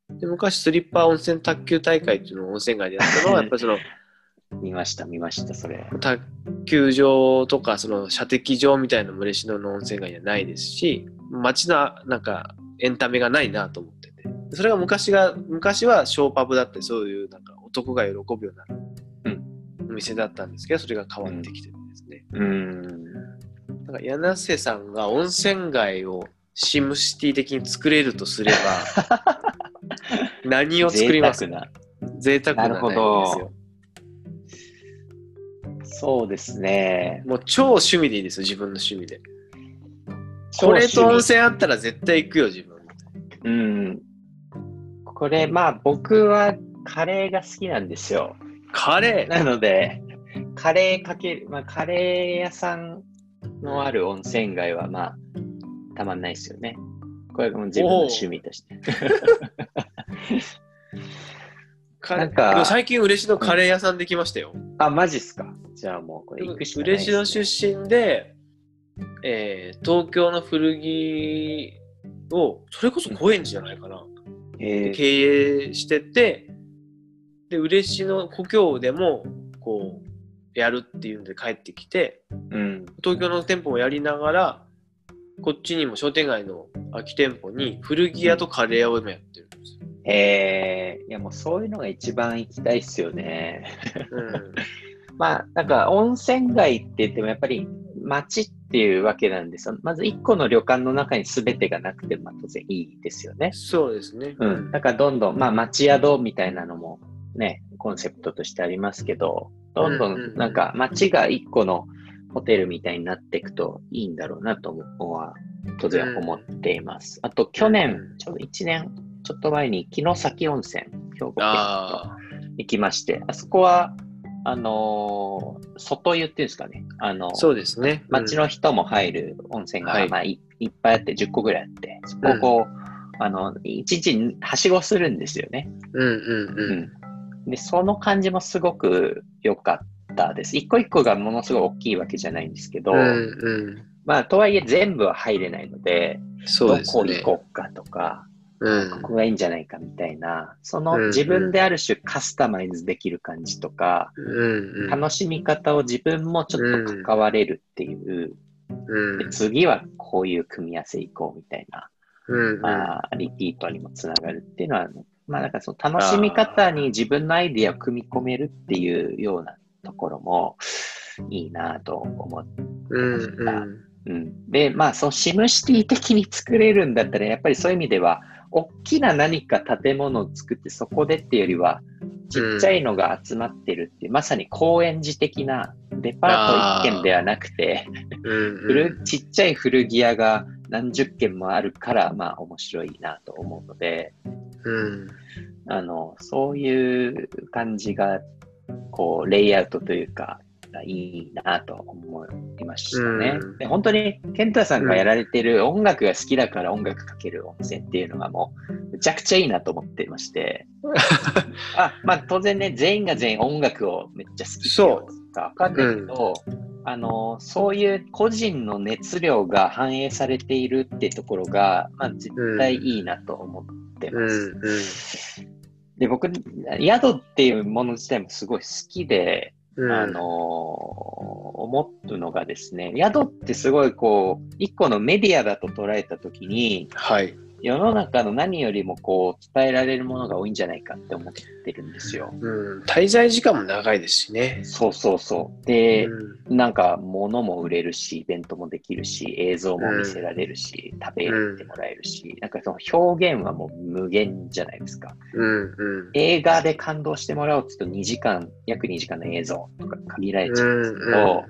で昔スリッパ温泉卓球大会っていうのを温泉街でやったのは、やっぱりその見ました、見ました、それ。卓球場とかその射的場みたいな嬉野の温泉街にはないですし、街のなんかエンタメがないなと思ってて。それが昔が、昔はショーパブだったり、そういうなんか男が喜ぶようなお店だったんですけど、それが変わってきてるんですね。うん。なんか柳瀬さんが温泉街をシムシティ的に作れるとすれば、何を作ります？贅沢な。贅沢ななるほど。そうですね。もう超趣味でいいですよ、自分の趣味で。超これと温趣泉あったら絶対行くよ、自分。味うん。これ、まあ、僕はカレーが好きなんですよ。カレー？なので、カレーかける、まあ、カレー屋さんのある温泉街は、まあ、たまんないですよね。これがもう自分の趣味として。なんか最近嬉野カレー屋さんできましたよ。あ、マジっすか？じゃあもうこれ行くしかないね。嬉野出身で、えー東京の古着を、それこそ高円寺じゃないかな。えー経営してて、で、嬉野故郷でも、こう、やるっていうんで帰ってきて、うん。東京の店舗もやりながら、こっちにも商店街の空き店舗に古着屋とカレー屋を今やってるんですよ。えー、いやもうそういうのが一番行きたいっすよね。うんまあ、なんか温泉街って言ってもやっぱり街っていうわけなんですよ。まず一個の旅館の中に全てがなくて、まあ当然いいですよね。そうですね。うん。だからどんどん、まあ町宿みたいなのもね、コンセプトとしてありますけど、どんどうんうんうんんなんか街が一個のホテルみたいになっていくといいんだろうなとは当然思っています。あと去う年ん、ちょうど1年ちょっと前に城崎温泉、兵庫県行きまして、あそこは、あのー外湯っていうんですかね、あのあ、そうですね。街の人も入る温泉が、はいまあ、いいっぱいあって10個ぐらいあって、そこをこう、あの、一日にはしごするんですよね。うんうんうん。うん。で、その感じもすごく良かったです。一個一個がものすごい大きいわけじゃないんですけど、うんうん。まあ、とはいえ全部は入れないので、そうですね。どこ行こうかとか、うんここがいいんじゃないかみたいな、その自分である種カスタマイズできる感じとか、うんうん。楽しみ方を自分もちょっと関われるっていう、うんで次はこういう組み合わせいこうみたいな、うんうん。まあ、リピートにもつながるっていうのは、まあなんかその楽しみ方に自分のアイディアを組み込めるっていうようなところもいいなと思って、うんうん。うん、で、まあそのシムシティ的に作れるんだったら、やっぱりそういう意味では、大きな何か建物を作ってそこでっていうよりは、ちっちゃいのが集まってるっていう、まさに高円寺的なデパート一軒ではなくて、うん古ちっちゃい古着屋が何十軒もあるから、まあ面白いなと思うので、うん。あの、そういう感じが、こう、レイアウトというか、いいなと思いましたね。うんで本当に、健太さんがやられてる音楽が好きだから音楽かける温泉っていうのがもう、めちゃくちゃいいなと思っていまして。あ、まあ当然ね、全員が全員音楽をめっちゃ好きっていうのかわかんないけど、あの、そういう個人の熱量が反映されているってところが、まあ絶対いいなと思ってうます。んうん。で、僕、宿っていうもの自体もすごい好きで、うんあのー思うのがですね、宿ってすごいこう、一個のメディアだと捉えたときに、はい。世の中の何よりもこう、伝えられるものが多いんじゃないかって思ってるんですよ。うん。滞在時間も長いですしね。そうそうそう。で、うんなんか物も売れるし、イベントもできるし、映像も見せられるし、食べてもらえるし、なんかその表現はもう無限じゃないですか。うんうん。映画で感動してもらおうとすると2時間、約2時間の映像とか限られちゃうんですけど、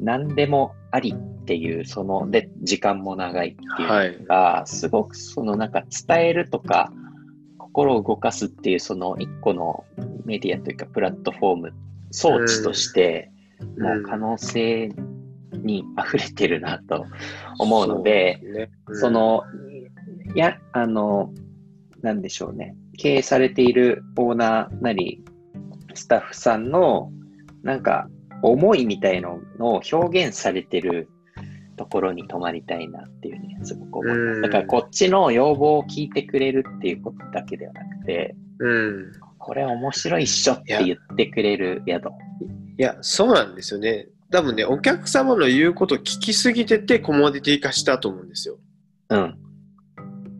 何でもありっていう、その、で、時間も長いっていうのが、すごくそのなんか伝えるとか、心を動かすっていうその一個のメディアというかプラットフォーム、装置として、もう可能性に溢れてるなと思うので、そうね。うん。その、いや、あの、なんでしょうね。経営されているオーナーなり、スタッフさんの、なんか、思いみたいのを表現されてるところに泊まりたいなっていうね、すごく思。うんだから、こっちの要望を聞いてくれるっていうことだけではなくて、うん。これ面白いっしょって言ってくれる宿。いや、そうなんですよね。多分ね、お客様の言うこと聞きすぎててコモディティ化したと思うんですよ。うん。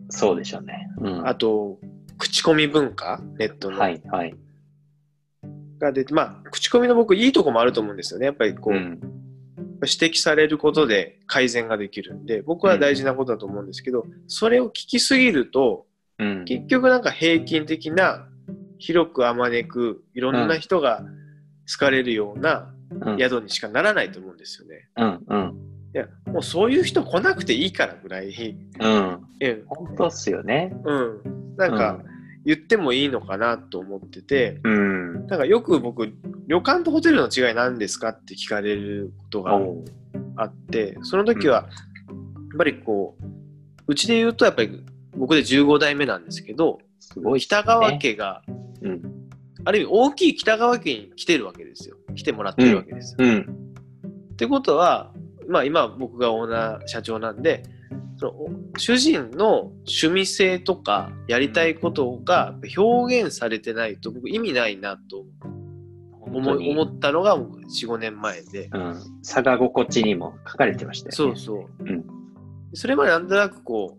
そうでしょうね。うん。あと、口コミ文化、ネットの。はい、はい。が出て、まあ、口コミの僕、いいとこもあると思うんですよね。やっぱりこう、うん。指摘されることで改善ができるんで、僕は大事なことだと思うんですけど、それを聞きすぎると、うん。結局なんか平均的な、広くあまねく、いろんな人が好かれるようなうん。宿にしかならないと思うんですよね。うん。うん。いや、もうそういう人来なくていいからぐらい、うん。うん、本当っすよね。うん、なんか言ってもいいのかなと思ってて、うん。なんかよく僕、旅館とホテルの違い何ですかって聞かれることがあって、その時は、やっぱりこう、うちで言うとやっぱり僕で15代目なんですけど、すごい。北川家が、うん。ある意味大きい北川家に来てるわけですよ。来てもらってるわけですよ。うん。ってことは、まあ今僕がオーナー社長なんで、その主人の趣味性とかやりたいことが表現されてないと僕意味ないなと思思ったのが4、5年前で。うん。差が心地にも書かれてましたよね。そうそう。うんそれまでなんとなくこ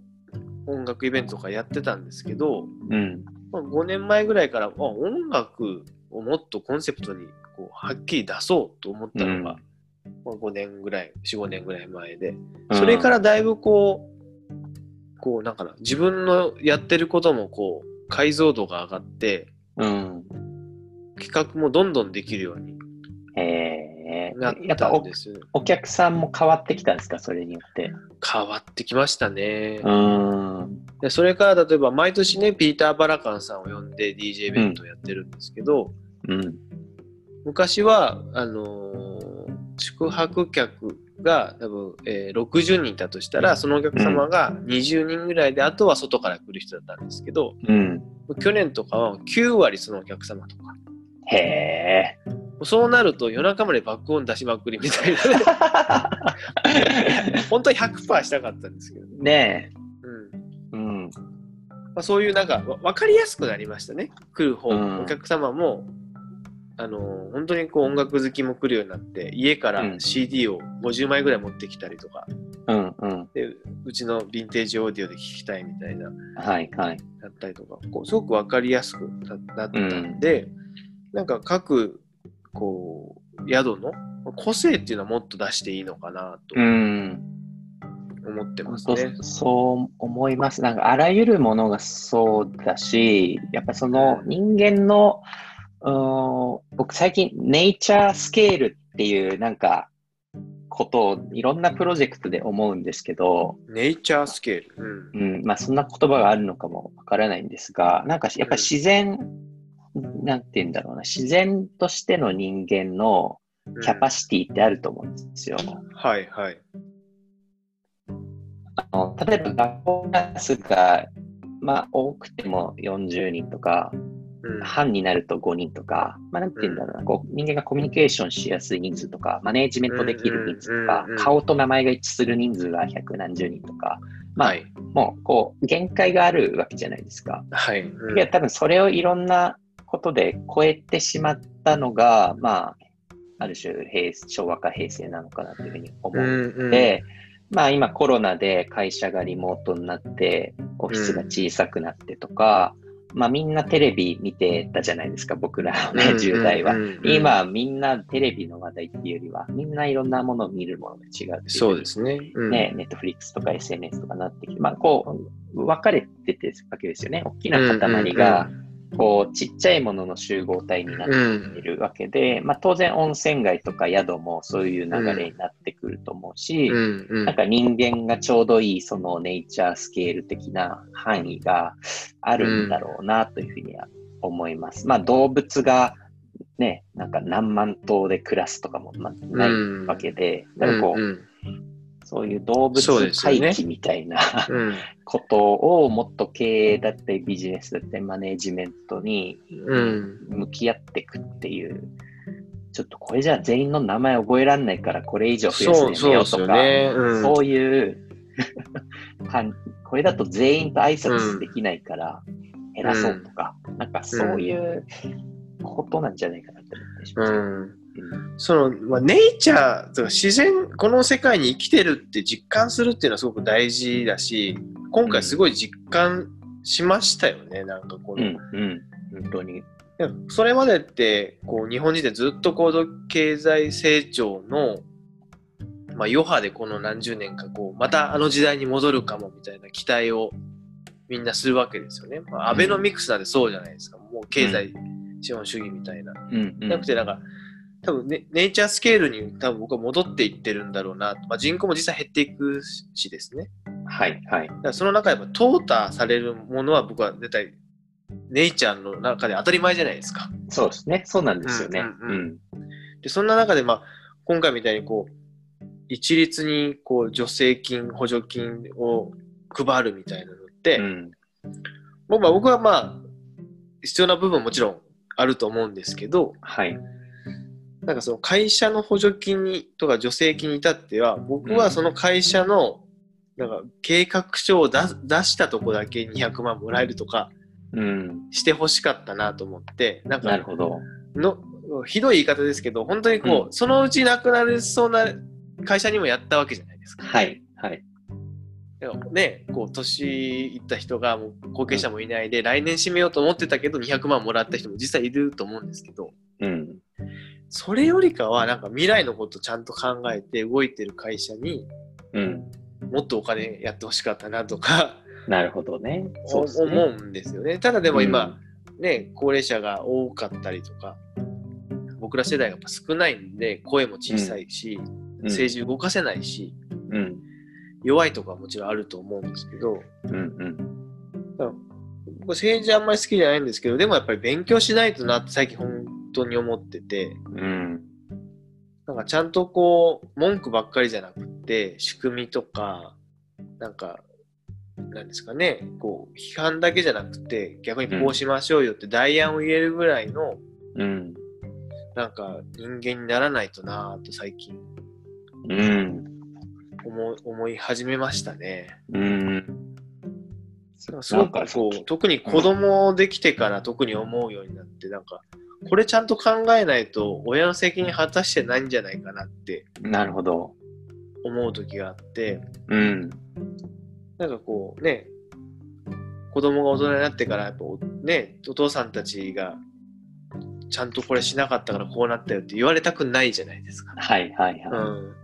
う、音楽イベントとかやってたんですけど、うん。まあ、5年前ぐらいから、あ音楽をもっとコンセプトにこうはっきり出そうと思ったのが、まあ、5年ぐらい、4、5年ぐらい前で、それからだいぶこう、こう、なんかな、自分のやってることもこう、解像度が上がって、うん。企画もどんどんできるようにえなっー、やったぱおんですよ。お客さんも変わってきたんですか、それによって。変わってきましたね。うーん。でそれから例えば毎年ね、ピーター・バラカンさんを呼んで DJ イベントをやってるんですけど、うん。昔は、あのー宿泊客が多分、えー60人いたとしたら、そのお客様が20人ぐらいで、あとは外から来る人だったんですけど、うん。去年とかは9割そのお客様とか。へえ。そうなると夜中まで爆音出しまくりみたいな。本当は100%したかったんですけどね。ねうんえ。うん。まあ、そういうなんかわ分かりやすくなりましたね。来る方、うんお客様も、あのー本当にこう音楽好きも来るようになって、家かうらん CD を50枚ぐらい持ってきたりとか、うん。うん。でうちのヴィンテージオーディオで聴きたいみたいな、はい。はい。だったりとか、こうすごく分かりやすくななったんで、なんか各こう宿の個性っていうのはもっと出していいのかなとうん。思ってます本ね。当そう思います。なんかあらゆるものがそうだし、やっぱその人間の、うーん僕最近ネイチャースケールっていうなんかことをいろんなプロジェクトで思うんですけど、ネイチャースケール。うんうん、まあそんな言葉があるのかもわからないんですが、なんかやっぱ自然、なんて言うんだろうな、自然としての人間のキャパシティってあると思うんですよ。はいはい。あの例えば学校クラスが、まあ、多くても40人とか、うん班になると5人とか、まあ、なんて言うんだろうな、こう人間がコミュニケーションしやすい人数とか、マネージメントできる人数とか顔と名前が一致する人数が百何十人とか、まあ、はい。もう、こう、限界があるわけじゃないですか。はい。うんいや、多分それをいろんなことで超えてしまったのが、まあ、ある種平、昭和か平成なのかなというふうに思ううんうんで、まあ今コロナで会社がリモートになって、オフィスが小さくなってとか、まあみんなテレビ見てたじゃないですか、僕らのね、10代は。うんうんうん今みんなテレビの話題っていうよりは、みんないろんなものを見るものが違ううそうですね。うんね、ネットフリックスとか SNS とかなってきて、まあこう、分かれててるわけですよね。大きな塊が、こう、ちっちゃいものの集合体になってうんいるわけで、まあ当然温泉街とか宿もそういう流れになってくると思うし、うんうん。なんか人間がちょうどいいそのネイチャースケール的な範囲があるんだろうなというふうには思います。まあ動物がね、なんか何万頭で暮らすとかもまあないうんわけで、だからこう、うんうんそういう動物回帰みたいなうん。ことをもっと経営だったりビジネスだったりマネージメントにうん。向き合っていくっていう、ちょっとこれじゃ全員の名前覚えられないからこれ以上増やすそうのやめそうようとか、ね。うん。そういう これだと全員と挨拶できないから減らそうとか、なんかそういうことなんじゃないかなって思ってしまう。うんうんその、まあ、ネイチャーとか自然、この世界に生きてるって実感するっていうのはすごく大事だし、今回すごい実感しましたよね、なんかこの。うん、うん、本当に。それまでってこう日本人でずっと高度経済成長の、まあ、余波でこの何十年かこうまたあの時代に戻るかもみたいな期待をみんなするわけですよね。まあ、アベノミクスなんてそうじゃないですか。もう経済資本主義みたいな。うん、うんなくてなんか多分ねネイチャースケールに多分僕は戻っていってるんだろうな。まあ、人口も実際減っていくしですね。はい、はい。だからその中でやっぱ淘汰されるものは僕は絶対ネイチャーの中で当たり前じゃないですか。そうですね。そうなんですよね。うんで、そんな中で、まあ、今回みたいにこう、一律にこう助成金、補助金を配るみたいなのって、うん。僕は僕はまあ、必要な部分ももちろんあると思うんですけど、はい。なんかその会社の補助金にとか助成金に至っては、僕はその会社の、なんか計画書を出したとこだけ200万もらえるとかうん。してほしかったなと思って、なんかなるほど。のひどい言い方ですけど、本当にこう、うんそのうちなくなりそうな会社にもやったわけじゃないですか。はい。はい。ね、こう、年いった人がもう後継者もいないで、来年締めようと思ってたけど、200万もらった人も実際いると思うんですけど、うん。それよりかは、なんか未来のことちゃんと考えて動いてる会社にうん。もっとお金やってほしかったなとか、なるほどね。そうね。うんですよね。ただでも今、ね、高齢者が多かったりとか、僕ら世代がやっぱ少ないんで、声も小さいし、うん政治動かせないし、うん。弱いとこはもちろんあると思うんですけど、うんうん。僕政治あんまり好きじゃないんですけど、でもやっぱり勉強しないとなって最近本当に思ってて、うん。なんかちゃんとこう、文句ばっかりじゃなくて、仕組みとか、なんか、なんですかね、こう、批判だけじゃなくて、逆にこうしましょうよって代案を入れるぐらいの、うん。なんか人間にならないとなぁと最近うん。思い思い始めましたね。うん。すごくこう、特に子供できてから特に思うようになって、なんか、これちゃんと考えないと親の責任果たしてないんじゃないかなってなるほど。思う時があって、うん。なんかこうね、子供が大人になってから、やっぱね、お父さんたちが、ちゃんとこれしなかったからこうなったよって言われたくないじゃないですか。はいはいはい。うん。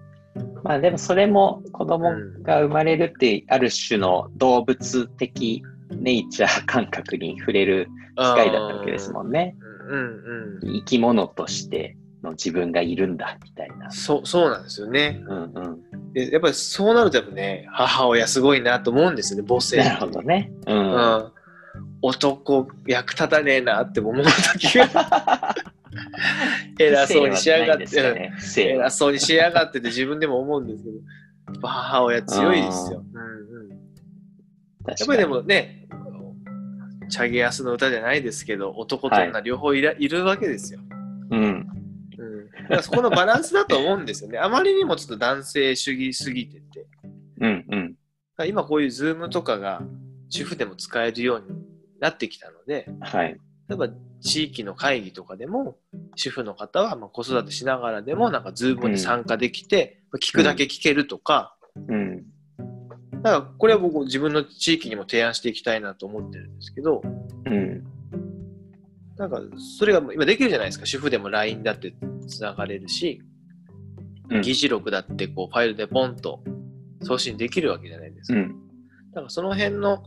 まあでもそれも子供が生まれるってある種の動物的ネイチャー感覚に触れる機会だったわけですもんね。ん。うんうん。生き物としての自分がいるんだみたいな。そう、そうなんですよね。うんうん。でやっぱりそうなるとね、母親すごいなと思うんですよね、母性。なるほどね。う。うんん。男役立たねえなって思う時が偉そうにしやがって、ね偉そうにしやがってて 自分でも思うんですけど、母親強いですよ。うんうん。やっぱりでもね、チャゲアスの歌じゃないですけど、男と女両方いら、い、るわけですよ。うん。うん。だからそこのバランスだと思うんですよね。あまりにもちょっと男性主義すぎてて。うんうん。だから今こういうズームとかが主婦でも使えるようになってきたので、はい。例えば地域の会議とかでも、主婦の方はまあ子育てしながらでも、なんかズームに参加できて、聞くだけ聞けるとか、うん。だからこれは僕自分の地域にも提案していきたいなと思ってるんですけど、うん。なんかそれが今できるじゃないですか。主婦でも LINE だってつながれるし、うん議事録だってこうファイルでポンと送信できるわけじゃないですか。うん。だからその辺の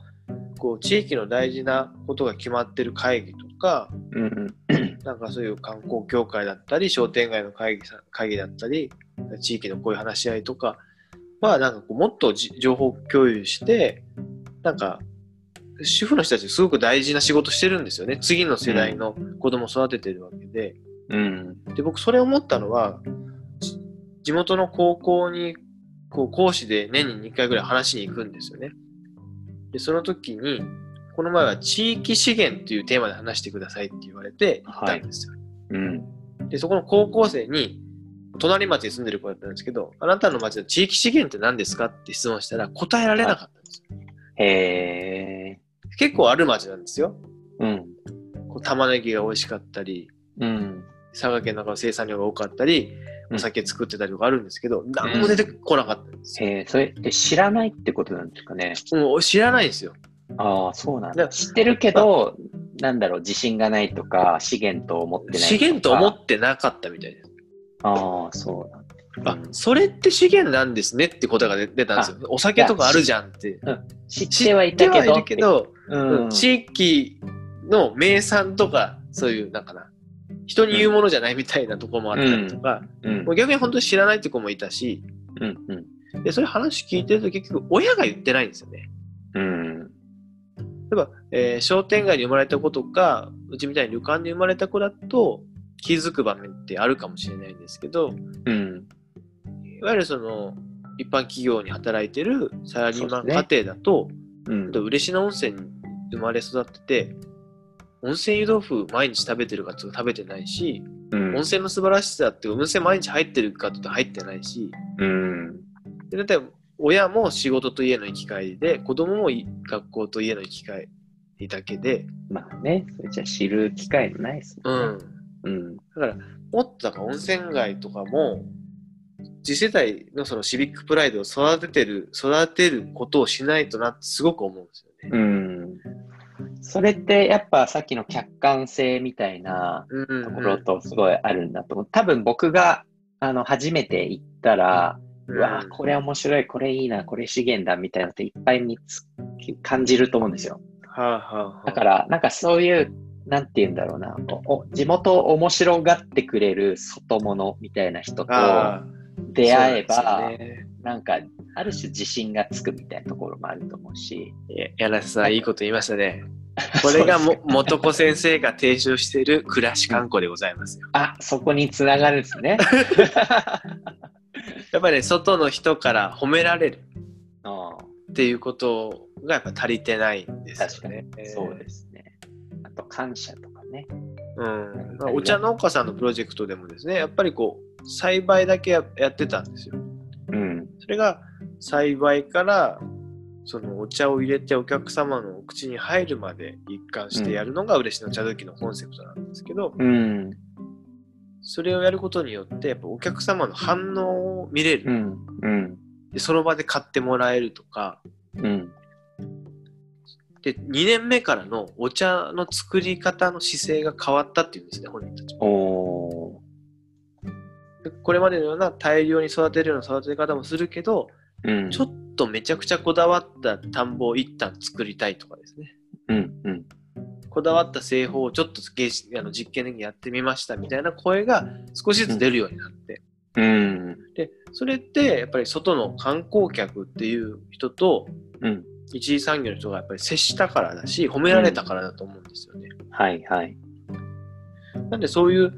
こう地域の大事なことが決まってる会議とか、うん。なんかそういう観光協会だったり、商店街の会議さ会議だったり、地域のこういう話し合いとかは、なんかこうもっとじ情報共有して、なんか、主婦の人たちすごく大事な仕事してるんですよね。次の世代の子供を育ててるわけで。うん。で、僕それを思ったのは、じ地元の高校にこう講師で年に2回ぐらい話しに行くんですよね。で、その時に、この前は地域資源というテーマで話してくださいって言われて行ったんですよ。うん。で、そこの高校生に、隣町に住んでる子だったんですけど、あなたの町の地域資源って何ですかって質問したら答えられなかったんですよ。へえ。結構ある町なんですよ。うん。こう玉ねぎが美味しかったり、うん。佐賀県の中の生産量が多かったり、うんお酒作ってたりとかあるんですけど、何も出てこなかったんですよ。へえ、それって知らないってことなんですかね？もう知らないんですよ。ああ、そうなんだだ。知ってるけど、なんだろう、自信がないとか、資源と思ってないとか。資源と思ってなかったみたいです。ああ、そうなんだ。あ、それって資源なんですねって答えが出出たんですよ。お酒とかあるじゃんって。知ってはいたけど。知ってはいるけど、うん。地域の名産とか、そういう、なんかな、人に言うものじゃないみたいなところもあったりとか、うんもう逆に本当に知らないって子もいたし、うん。うん。で、そういう話聞いてると結局親が言ってないんですよね。うん。例えば、えー商店街に生まれた子とか、うちみたいに旅館に生まれた子だと気づく場面ってあるかもしれないんですけど、うん。いわゆるその、一般企業に働いてるサラリーマン家庭だと、うん。嬉野温泉に生まれ育ってて、温泉湯豆腐毎日食べてるかって食べてないし、うん温泉の素晴らしさって温泉毎日入ってるかって入ってないし、うん。で親も仕事と家の行き帰りで、子供もい学校と家の行き帰りだけで、まあね、それじゃ知る機会ないですもうんん。ね。うん。だから、もっとだから温泉街とかも、次世代のそのシビックプライドを育ててる、育てることをしないとなってすごく思うんですよね。うん。それってやっぱさっきの客観性みたいなうんところとすごいあるんだと思う。多分僕があの初めて行ったら、うわこれ面白い、これいいな、これ資源だみたいなのっていっぱい見つ感じると思うんですよ。はあはあはあ、だから、なんかそういうなんて言うんだろうな、おお地元を面白がってくれる外物みたいな人とあ出会えば、ねなんか、ある種自信がつくみたいなところもあると思うし、柳瀬さん、いいこと言いましたね。これがも元子先生が提唱している暮らし観光でございますよ。あ、そこにつながるんですね。やっぱり、ね、外の人から褒められるあっていうことがやっぱ足りてないんです確かよねに。。そうですと、感謝とかね。うん、まあお茶農家さんのプロジェクトでもですね、やっぱりこう、栽培だけややってたんですよ。うん。それが栽培からそのお茶を入れてお客様のお口に入るまで一貫してやるのが嬉野茶時のコンセプトなんですけど、うん。それをやることによってやっぱお客様の反応を見れる、うん。うん。でその場で買ってもらえるとかうん。で2年目からのお茶の作り方の姿勢が変わったっていうんですね本人たちもこれまでのような大量に育てるような育て方もするけど、うん。ちょっとめちゃくちゃこだわった田んぼを一旦作りたいとかですねうん。うん。こだわった製法をちょっとあの実験的にやってみましたみたいな声が少しずつ出るようになって、うん。でそれってやっぱり外の観光客っていう人とうん。一次産業の人がやっぱり接したからだし褒められたからだと思うんですよね。はいはい。なんでそういう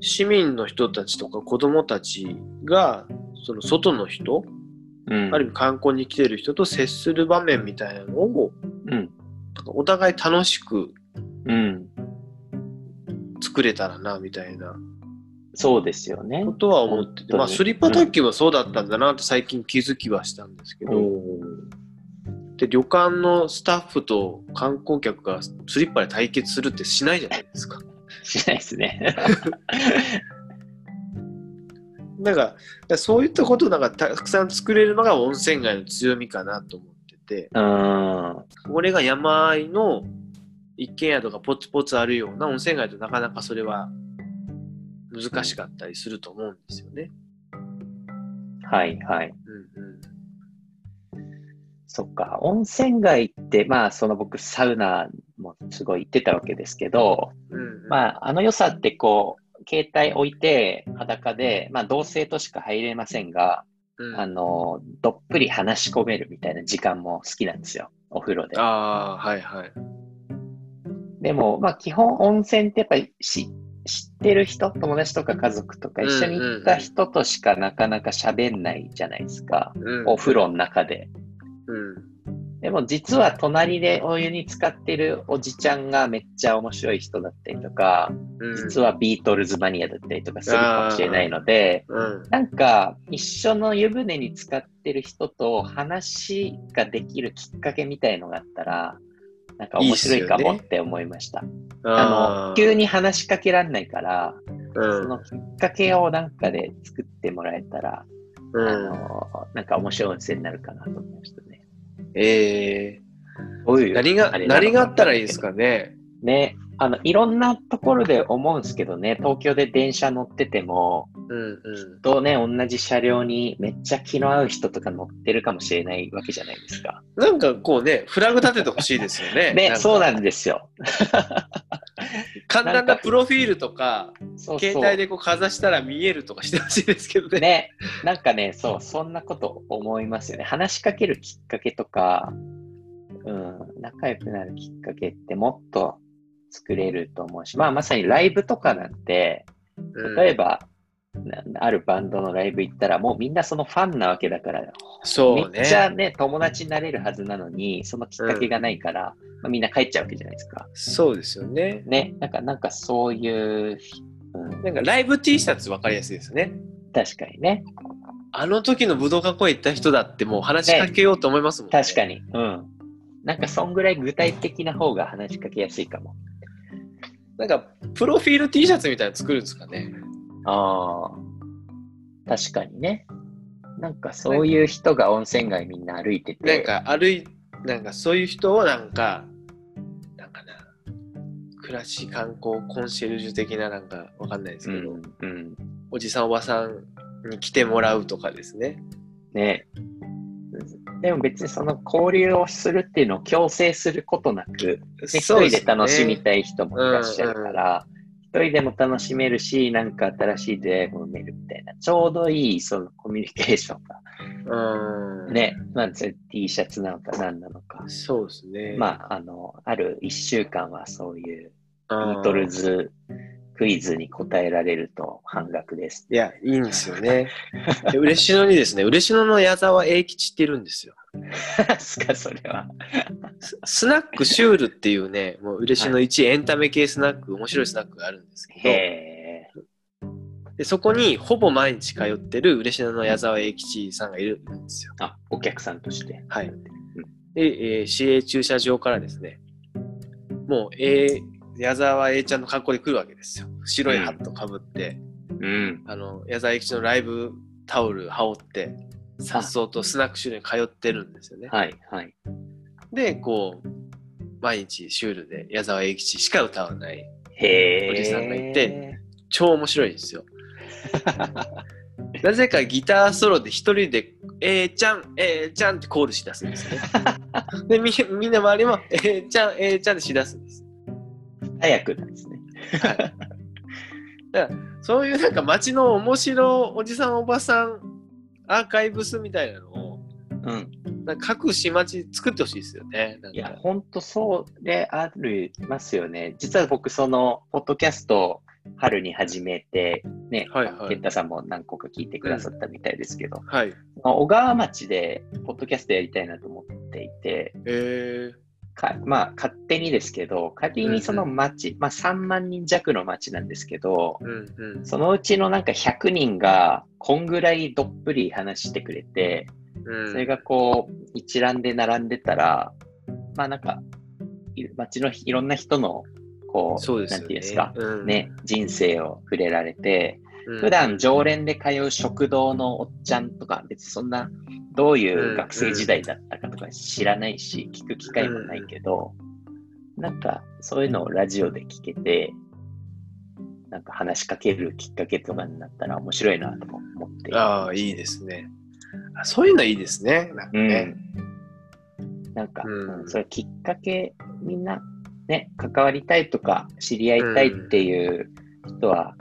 市民の人たちとか子供たちがその外の人、うん。ある意味観光に来てる人と接する場面みたいなのをうん。お互い楽しくうん。作れたらなみたいなそうですよねこ。とは思ってて、まあ、スリッパ卓球はそうだったんだなって最近気づきはしたんですけど、おで旅館のスタッフと観光客がスリッパで対決するってしないじゃないですか。しないですね。なんか、だからそういったことをなんかたくさん作れるのが温泉街の強みかなと思ってて、うん。これが山あいの一軒宿がポツポツあるような温泉街となかなかそれは難しかったりすると思うんですよね。はいはい。うんうんそっか。温泉街って、まあ、その僕、サウナもすごい行ってたわけですけど、うんうんまあ、あの良さってこう、携帯置いて裸で、まあ、同性としか入れませんが、うんあの、どっぷり話し込めるみたいな時間も好きなんですよ。お風呂で。ああ、はいはい。でも、まあ、基本温泉ってやっぱりし知ってる人、友達とか家族とか一緒に行った人としかなかなか喋んないじゃないですか。うんお風呂の中で。うん。でも実は隣でお湯に浸かってるおじちゃんがめっちゃ面白い人だったりとか、うん。実はビートルズマニアだったりとかするかもしれないので、うん。なんか一緒の湯船に浸かってる人と話ができるきっかけみたいのがあったら、なんか面白いかもって思いました。ああの、急に話しかけられないから、うん。そのきっかけをなんかで作ってもらえたら、うん。あの、なんか面白い温泉になるかなと思いましたね。えどういう。ー、何が何があったらいいですかね？ね、あの、いろんなところで思うんですけどね、東京で電車乗ってても、うんうん。とね、同じ車両にめっちゃ気の合う人とか乗ってるかもしれないわけじゃないですか。なんかこうね、フラグ立ててほしいですよね。ね、そうなんでですよ。簡単なプロフィールとか、携帯でこうかざしたら見えるとかしてほしいですけどね。ね、なんかね、そう、そんなこと思いますよね。話しかけるきっかけとか、うん、仲良くなるきっかけってもっと作れると思うし、まあまさにライブとかなんて、うん例えば、なあるバンドのライブ行ったら、もうみんなそのファンなわけだから、そうね。めっちゃね、友達になれるはずなのに、そのきっかけがないから、まあ、みんな帰っちゃうわけじゃないですか。そうですよね。ね、なんか、なんかそういう、うん、なんかライブ T シャツ分かりやすいですね。確かにね。あの時の武道館公演行った人だってもう話しかけようと思いますもんね。確かに。うん。なんか、そんぐらい具体的な方が話しかけやすいかも。なんか、プロフィール T シャツみたいなの作るんですかね。ああ。確かにね。なんか、そういう人が温泉街みんな歩いてて。なんか歩い、なんかそういう人をなんか、なんかな、暮らし観光コンシェルジュ的ななんかわかんないですけど、うん、うん。おじさんおばさんに来てもらうとかですね。ね。でも別にその交流をするっていうのを強制することなく、で一人で楽しみい。たい人もいらっしゃるから、一人でも楽しめるし、なんか新しい出会いも埋めるみたいな、ちょうどいいそのコミュニケーションがうん。ね、まあ、T シャツなのか何なのか。そうですね。まあ、あの、ある一週間はそういうビうん、ートルズクイズに答えられると半額です。いや、いいんですよね。で嬉野にですね、嬉野の矢沢永吉っているんですよ。すか、それは。ススナックシュールっていうね、もう嬉野一エンタメ系スナック、面白いスナックがあるんですけへど、でそこにほぼ毎日通ってる嬉野の矢沢永吉さんがいるんですよ。あ、お客さんとして。はい。で、えー市営駐車場からですね、もう、えー矢沢永ちゃんの格好で来るわけですよ。白いハットかぶって、うん。あの、矢沢永吉のライブタオル羽織って、さっそうとスナックシュールに通ってるんですよね。はい、はい。で、こう、毎日シュールで矢沢永吉しか歌わない。おじさんがいて、超面白いんですよ。なぜかギターソロで一人で、えーちゃん、えーちゃんってコールしだすんですね。で、みみんな周りも、えーちゃん、えーちゃんってしだすんです。早くですね。そういうなんか街の面白おじさんおばさんアーカイブスみたいなのを、うん。なんか各市町作ってほしいですよね。いやか、ほんとそうでありますよね。実は僕、その、ポッドキャストを春に始めて、ね、はいはい健太さんも何個か聞いてくださったみたいですけど、はい。小川町でポッドキャストやりたいなと思っていて、えかまあ、勝手にですけど、仮にその町、まあ3万人弱の町なんですけど、ー、うんうん。そのうちのなんか100人が、こんぐらいどっぷり話してくれて、うんそれがこう、一覧で並んでたら、まあなんか、い街のいろんな人の、こう、そうね。なんていうんですか、うんね、人生を触れられて、うん普段常連で通う食堂のおっちゃんとか、別にそんな、どういう学生時代だったかとか知らないし、聞く機会もないけど、なんか、そういうのをラジオで聞けて、なんか話しかけるきっかけとかになったら面白いなとも思って。ああ、いいですね。あそういうのいいですね。なんかうね。ん。なんか、うんうんそれきっかけ、みんなね、関わりたいとか、知り合いたいっていう人は、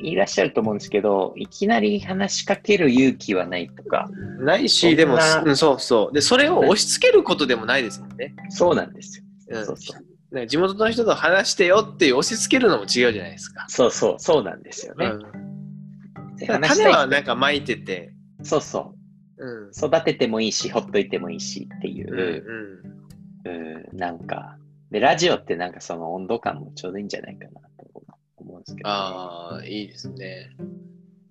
いらっしゃると思うんですけど、いきなり話しかける勇気はないとか、ないし、でも、うん、そうそう。で、それを押し付けることでもないですもんね。そうなんですよ。うんそうそう。なんか地元の人と話してよって押し付けるのも違うじゃないですか。そうそう、そうなんですよね。うん種はなんか巻いてて、そうそうん。う。育ててもいいし、ほっといてもいいしっていうんう、うん、なんか、で、ラジオってなんかその温度感もちょうどいいんじゃないかなと思うんですけど、ね。ああ、いいですね。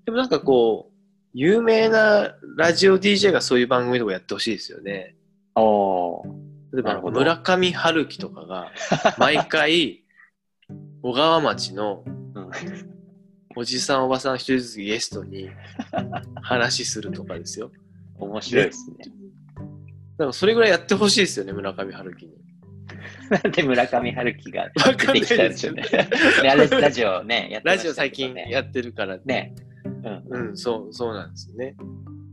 でもなんかこう、有名なラジオ DJ がそういう番組とかやってほしいですよね。おー例えば村上春樹とかが 毎回小川町のうんおじさんおばさん一人ずつゲストに話しするとかですよ。面白いですね。だからそれぐらいやってほしいですよね、村上春樹に。なんで村上春樹が出てきたんでしょうね。ねあれラジオね、やってまラジオ最近やってるからね。ね。うん。うん、そう、そうなんですよね。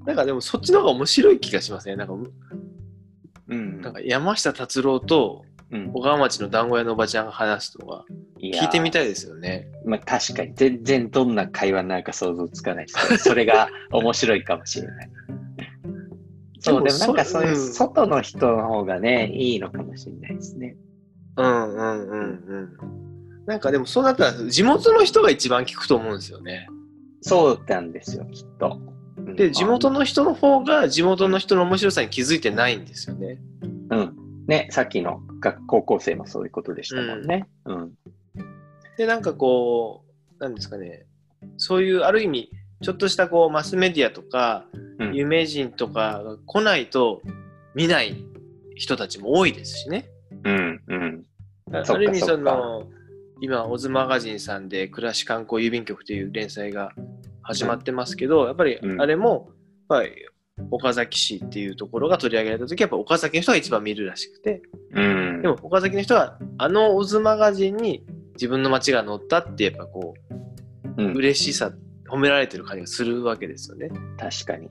なんかでもそっちの方が面白い気がしますね。なんか、うん。なんか山下達郎とうん小川町の団子屋のおばちゃんが話すとか、聞いてみたい。いですよね。まあ確かに、全然どんな会話になるか想像つかないですけど、それが面白いかもしれない。そう、でもなんかそういううん外の人の方がね、いいのかもしれないですね。うんうんうんうん。なんかでもそうなったら地元の人が一番聞くと思うんですよね。そうなんですよ、きっと。うんで、地元の人の方が地元の人の面白さに気づいてないんですよね。うん。ね、さっきの学高校生もそういうことでしたもんね。うん。で、なんかこう、なんですかね、そういうある意味、ちょっとしたこうマスメディアとか、うん有名人とかが来ないと見ない人たちも多いですしね。うん。うん。ある意味その今オズマガジンさんで暮らし観光郵便局という連載が始まってますけど、やっぱりうんあれもやっぱり岡崎市っていうところが取り上げられた時やっぱ岡崎の人が一番見るらしくてうん。でも岡崎の人はあのオズマガジンに自分の街が載ったってやっぱこう、うん嬉しさ褒められてる感じがするわけですよね。確かに。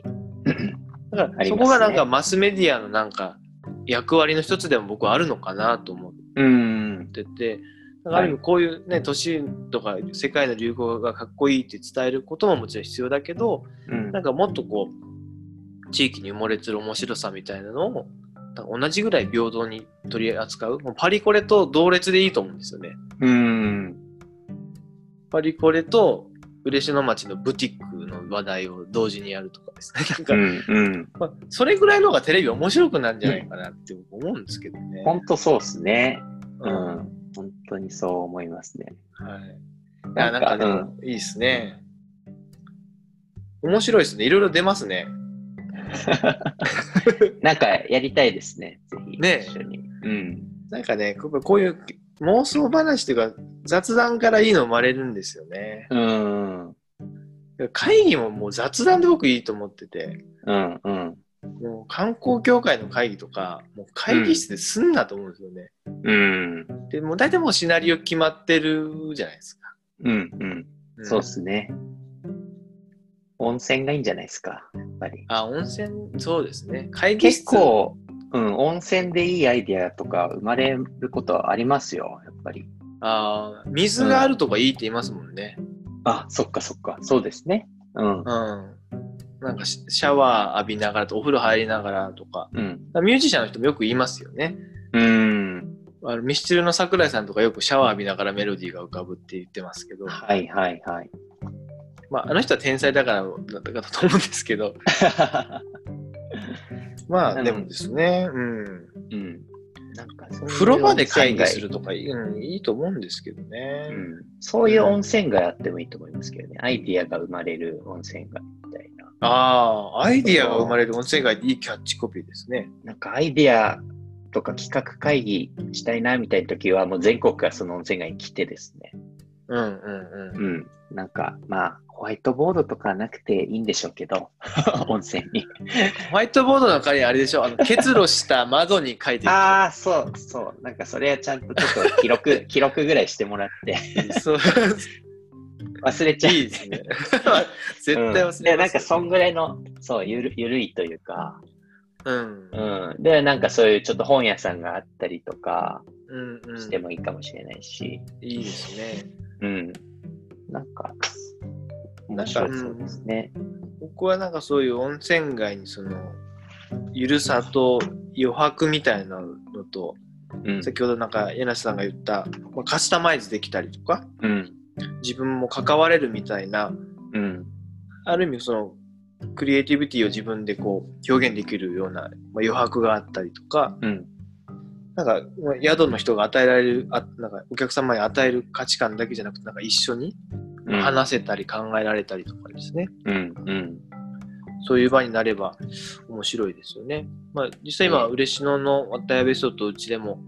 だから、そこがなんかマスメディアのなんか役割の一つでも僕はあるのかなと思っうん。てて、だからある意味こういうね、年とか世界の流行がかっこいいって伝えることももちろん必要だけど、うんなんかもっとこう、地域に埋もれてる面白さみたいなのを、同じぐらい平等に取り扱う。もうパリコレと同列でいいと思うんですよね。うん。パリコレと嬉野町のブティックの話題を同時にやるとかですね。なんか、うん。うん。まあ、それぐらいの方がテレビ面白くなるんじゃないかなって僕思うんですけどね。本当そうですね。ううんん。本当にそう思いますね。はい。いや、なんかでうも、いいですね。面白いですね。いろいろ出ますね。なんかやりたいですね。ぜひ。ね一緒に。うん。なんかね、こうこういう妄想話というか、雑談からいいの生まれるんですよね。うん。会議ももう雑談で僕いいと思ってて、うん。うん。もう観光協会の会議とか、もう会議室ですんなと思うんですよね。うん。で、もう大体もうシナリオ決まってるじゃないですか。うん。うん。んそうっすね。温泉がいいんじゃないですか。やっぱり。あ、温泉、そうですね。会議室結構、うん、温泉でいいアイデアとか生まれることはありますよ、やっぱり。あー水があるとかいいって言いますもんね。あ、そっかそっか。そうですね。うん。うん。なんかシシャワー浴びながらとお風呂入りながらとか。うん。ミュージシャンの人もよく言いますよね。うん。あのミスチルの桜井さんとかよくシャワー浴びながらメロディーが浮かぶって言ってますけど、はいはいはい。まあ、あの人は天才だからだったかと思うんですけど、まあでもですね、うん。うん。なんかそういう風呂場で会議する温とか、うん、いいと思うんですけどね。うん。そういう温泉街あってもいいと思いますけどね。アイディアが生まれる温泉街みたいな。ああ、アイディアが生まれる温泉街っていいキャッチコピーですね。なんかアイディアとか企画会議したいなみたいな時はもう全国からその温泉街に来てですね。うんうんうん。うん。なんかまあホワイトボードとかはなくていいんでしょうけど、温泉に。ホワイトボードの中にあれでしょ、あの結露した窓に書いてああ、そうそう。なんかそれはちゃんとちょっと記録、記録ぐらいしてもらって、そう忘れちゃう。いいですね。絶対忘れます、うんで、なんかそんぐらいの、そう、ゆるゆるいというか、うん。うん。で、なんかそういうちょっと本屋さんがあったりとかうんうん。してもいいかもしれないし、いいですね。うん。なんか面白そうですね。僕はなんかそういう温泉街にその、ゆるさと余白みたいなのと、うん。先ほどなんか柳瀬さんが言った、まあ、カスタマイズできたりとか、うん。自分も関われるみたいな、うん。ある意味その、クリエイティビティを自分でこう表現できるような、まあ、余白があったりとか、うん。なんかまあ宿の人が与えられるあ、なんかお客様に与える価値観だけじゃなくて、なんか一緒にうん。話せたり考えられたりとかですね。うん。うん。そういう場になれば面白いですよね。まあ実際今、うん嬉野の渡辺別荘とうちでも、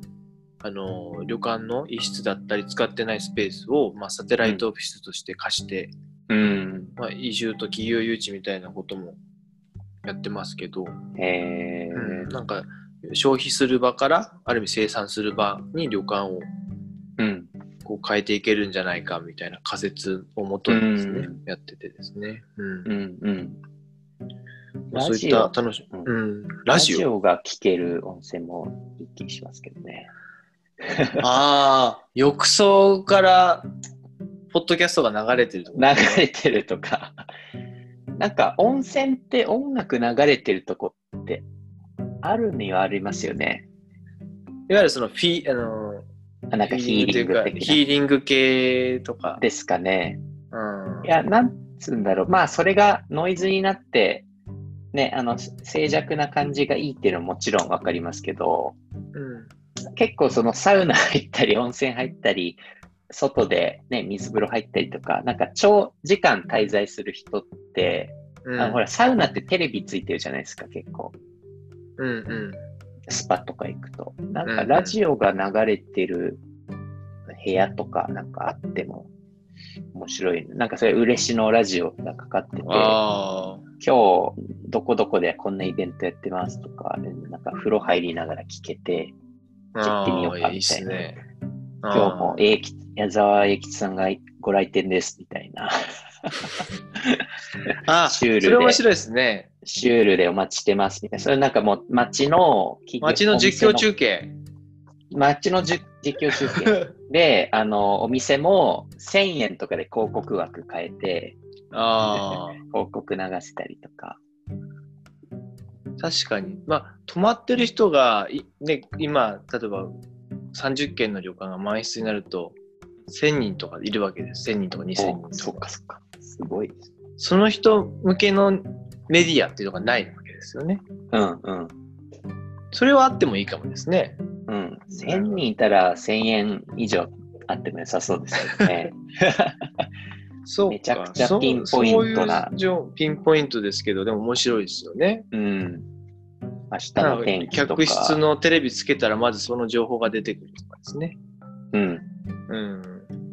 あの、旅館の一室だったり使ってないスペースを、まあ、サテライトオフィスとして貸して、うん。まあ、移住と企業誘致みたいなこともやってますけど、へうんーなんか消費する場からある意味生産する場に旅館をうん。こう変えていけるんじゃないかみたいな仮説をもとにですね、うんやっててですね。うんうん。うん。まあそういっラジオた楽し、うんうん、ララジオ。が聴ける温泉もいい気しますけどね。ああ、浴槽からポッドキャストが流れてるとこ流れてるとか。なんか温泉って音楽流れてるとこってあるにはありますよね。いわゆるそのフィあのあなんかヒーリング的な。ヒーリング系とか。ですかね。うんいや、なんつうんだろう。まあ、それがノイズになって、ね、あの、静寂な感じがいいっていうのはもちろんわかりますけど、うん結構そのサウナ入ったり、温泉入ったり、外でね、水風呂入ったりとか、なんか長時間滞在する人って、うんあのほら、サウナってテレビついてるじゃないですか、結構。うんうんスパとか行くと。なんかラジオが流れてる部屋とかなんかあっても面白い。なんかそれ嬉野ラジオがかかってて、今あ日どこどこでこんなイベントやってますとか、なんか風呂入りながら聞けて、あ。行ってみようかああいいっすね。今日も矢沢永吉さんがご来店ですみたいな。あ あ、シュールでそれ面白いですね。シュールでお待ちしてますみたいな。それなんかもう街の街の実況中継。の街のじ実況中継で、あの、お店も1000円とかで広告枠変えて、あ広告流したりとか。あ、確かに。まあ、泊まってる人が、いね、今、例えば30軒の旅館が満室になると、1000人とかいるわけです。1000人とか2000人おとか。そうかそうか。すごいです。その人向けのメディアっていうのがないわけですよね。うんうん。それはあってもいいかもですね。うん。1000人いたら1000円以上あっても良さそうですけどね。そうかめちゃくちゃピンポイントなそういう情ピンポイントですけど、でも面白いですよね。うん。明日の天気とか。客室のテレビつけたらまずその情報が出てくるとかですね。うん。うん。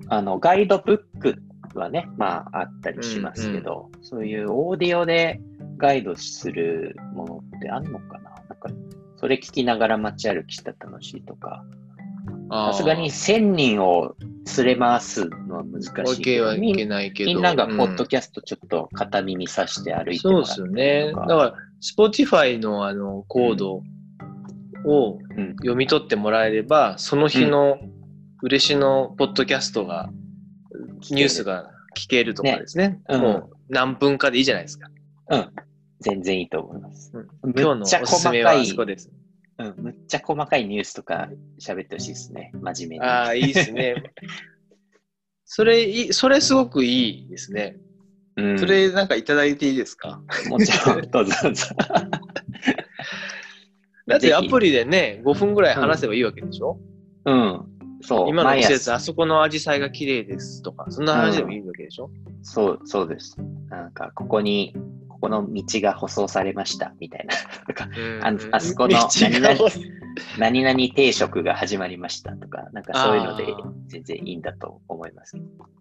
あの、ガイドブックはね、まああったりしますけど、そういうオーディオでガイドするものってあんのかな？なんか、それ聞きながら街歩きしたら楽しいとか。さすがに1000人を連れ回すのは難しいわけはいけないけど。みんながポッドうんキャストちょっと片耳さして歩いてもそうらですよね。だから、Spotify のあのコードをうん読み取ってもらえれば、その日の嬉野ポッドキャストが、ニュースが聞けるとかですね。うんもう何分かでいいじゃないですか。うん。全然いいと思います。うん今日のおすすめはいあそこです。うん。むっちゃ細かいニュースとか喋ってほしいですね。真面目に。ああ、いいですね。それそれすごくいいですね。うん、それなんかいただいていいですか？もちろん、どうぞどうぞ。だってアプリでね、5分ぐらい話せばいいわけでしょ、うん。そう。今の季節、あそこの紫陽花が綺麗ですとか、そんな話でもいいわけでしょ、そう、そうです。なんか、ここに、ここの道が舗装されました、みたいな。ああそこの何々何々定食が始まりましたとか、なんかそういうので全然いいんだと思います。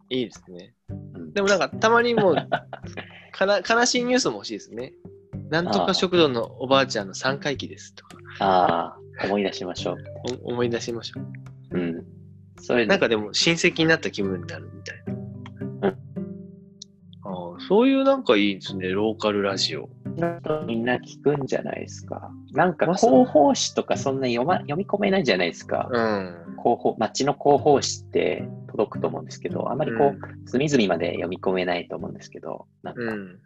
いいですね。うんでもなんかたまにもう かな、悲しいニュースも欲しいですね。なんとか食堂のおばあちゃんの3回忌ですとか、ああ、思い出しましょう。お思い出しましょう。うん。そういうのなんかでも親戚になった気分になるみたいな。そういうなんかいいですね、ローカルラジオ。みんな聞くんじゃないですか。なんか広報誌とかそんな読,、ま、読み込めないじゃないですか。うん。広報、街の広報誌って届くと思うんですけど、あまりこう、隅々まで読み込めないと思うんですけど、なんかうん。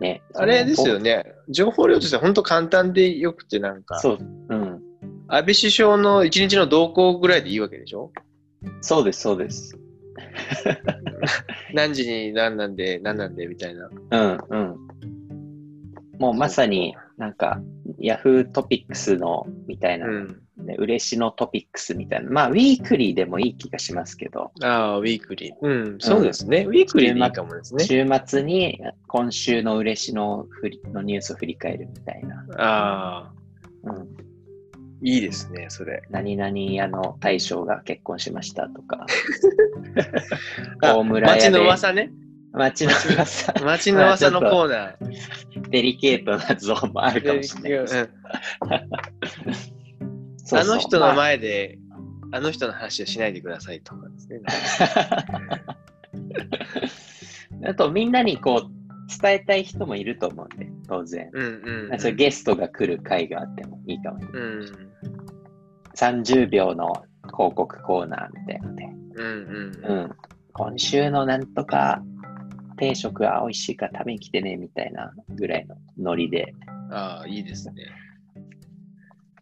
ね。あれですよね。ね。情報量としては本当簡単でよくて、なんか、そう、うん。安倍首相の一日の動向ぐらいでいいわけでしょ？そうです、そうです。何時に何なんで、何なんで、みたいな。うん、うん。もうまさになんか、ヤフートピックスのみたいな、うん。ね、嬉しのトピックスみたいな。まあ、ウィークリーでもいい気がしますけど、ああ、ウィークリー。うん、そうですね。ウィークリーでいいかもですね。週末に今週の嬉しののニュースを振り返るみたいな。ああ、うん、いいですね、それ。何々屋の大将が結婚しましたとか。あ大村屋で街の噂ね。街の噂。街の噂のコーナー。デリケートなゾーンもあるかもしれない あの人のまあ前で、あの人の話をしないでくださいとかですね。あとみんなにこう伝えたい人もいると思うんで、当然。うんうん、うん。そういうゲストが来る会があってもいいかもね。うん。30秒の広告コーナーみたいなので。うんうんう。ん。今週のなんとか定食は美味しいから食べに来てねみたいなぐらいのノリで。ああ、いいですね。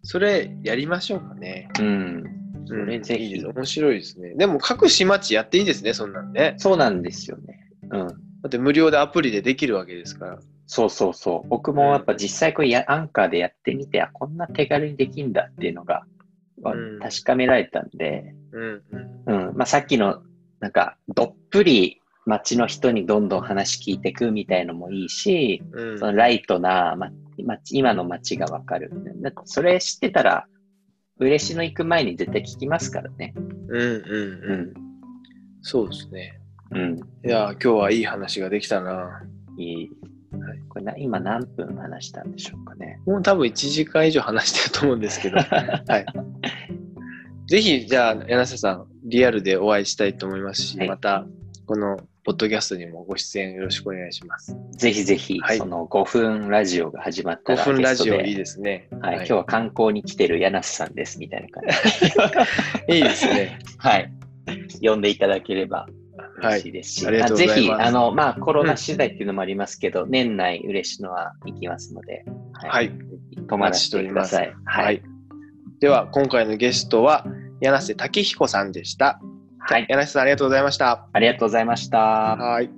それ、やりましょうかね。うん。そうんれぜひいいです。面白いですね。でも、各市町やっていいですね、そんなんね。そうなんですよね。うん。だって無料でアプリでできるわけですから。そうそうそう。僕もやっぱ実際これやアンカーでやってみて、あ、こんな手軽にできんだっていうのが、うん確かめられたんで、うんうん。うん。まあ、さっきの、なんか、どっぷり街の人にどんどん話聞いていくみたいのもいいし、うんそのライトな、ま、街今の街がわかる。だってそれ知ってたら、嬉野行く前に絶対聞きますからね。うんうんううん。ん。そうですね。うん。いやー、今日はいい話ができたな。いい。これな今何分話したんでしょうかね。もう多分1時間以上話してると思うんですけど。はい。ぜひ、じゃあ、柳瀬さん、リアルでお会いしたいと思いますし、はいまた、この、ポッドキャストにもご出演よろしくお願いします。ぜひぜひ、はいその5分ラジオが始まった5ら、分ラジオいいですね。はい、今日は観光に来てる柳瀬さんです、みたいな感じで。いいですね。はい。呼んでいただければ嬉しいですし、はいあぜひ、あの、まあ、コロナ次第っていうのもありますけど、年内嬉しのは行きますので、はい。泊まらせてください。ははいい。。では、今回のゲストは、柳瀬武彦さんでした。はい。柳瀬さん、ありがとうございました。ありがとうございました。はい。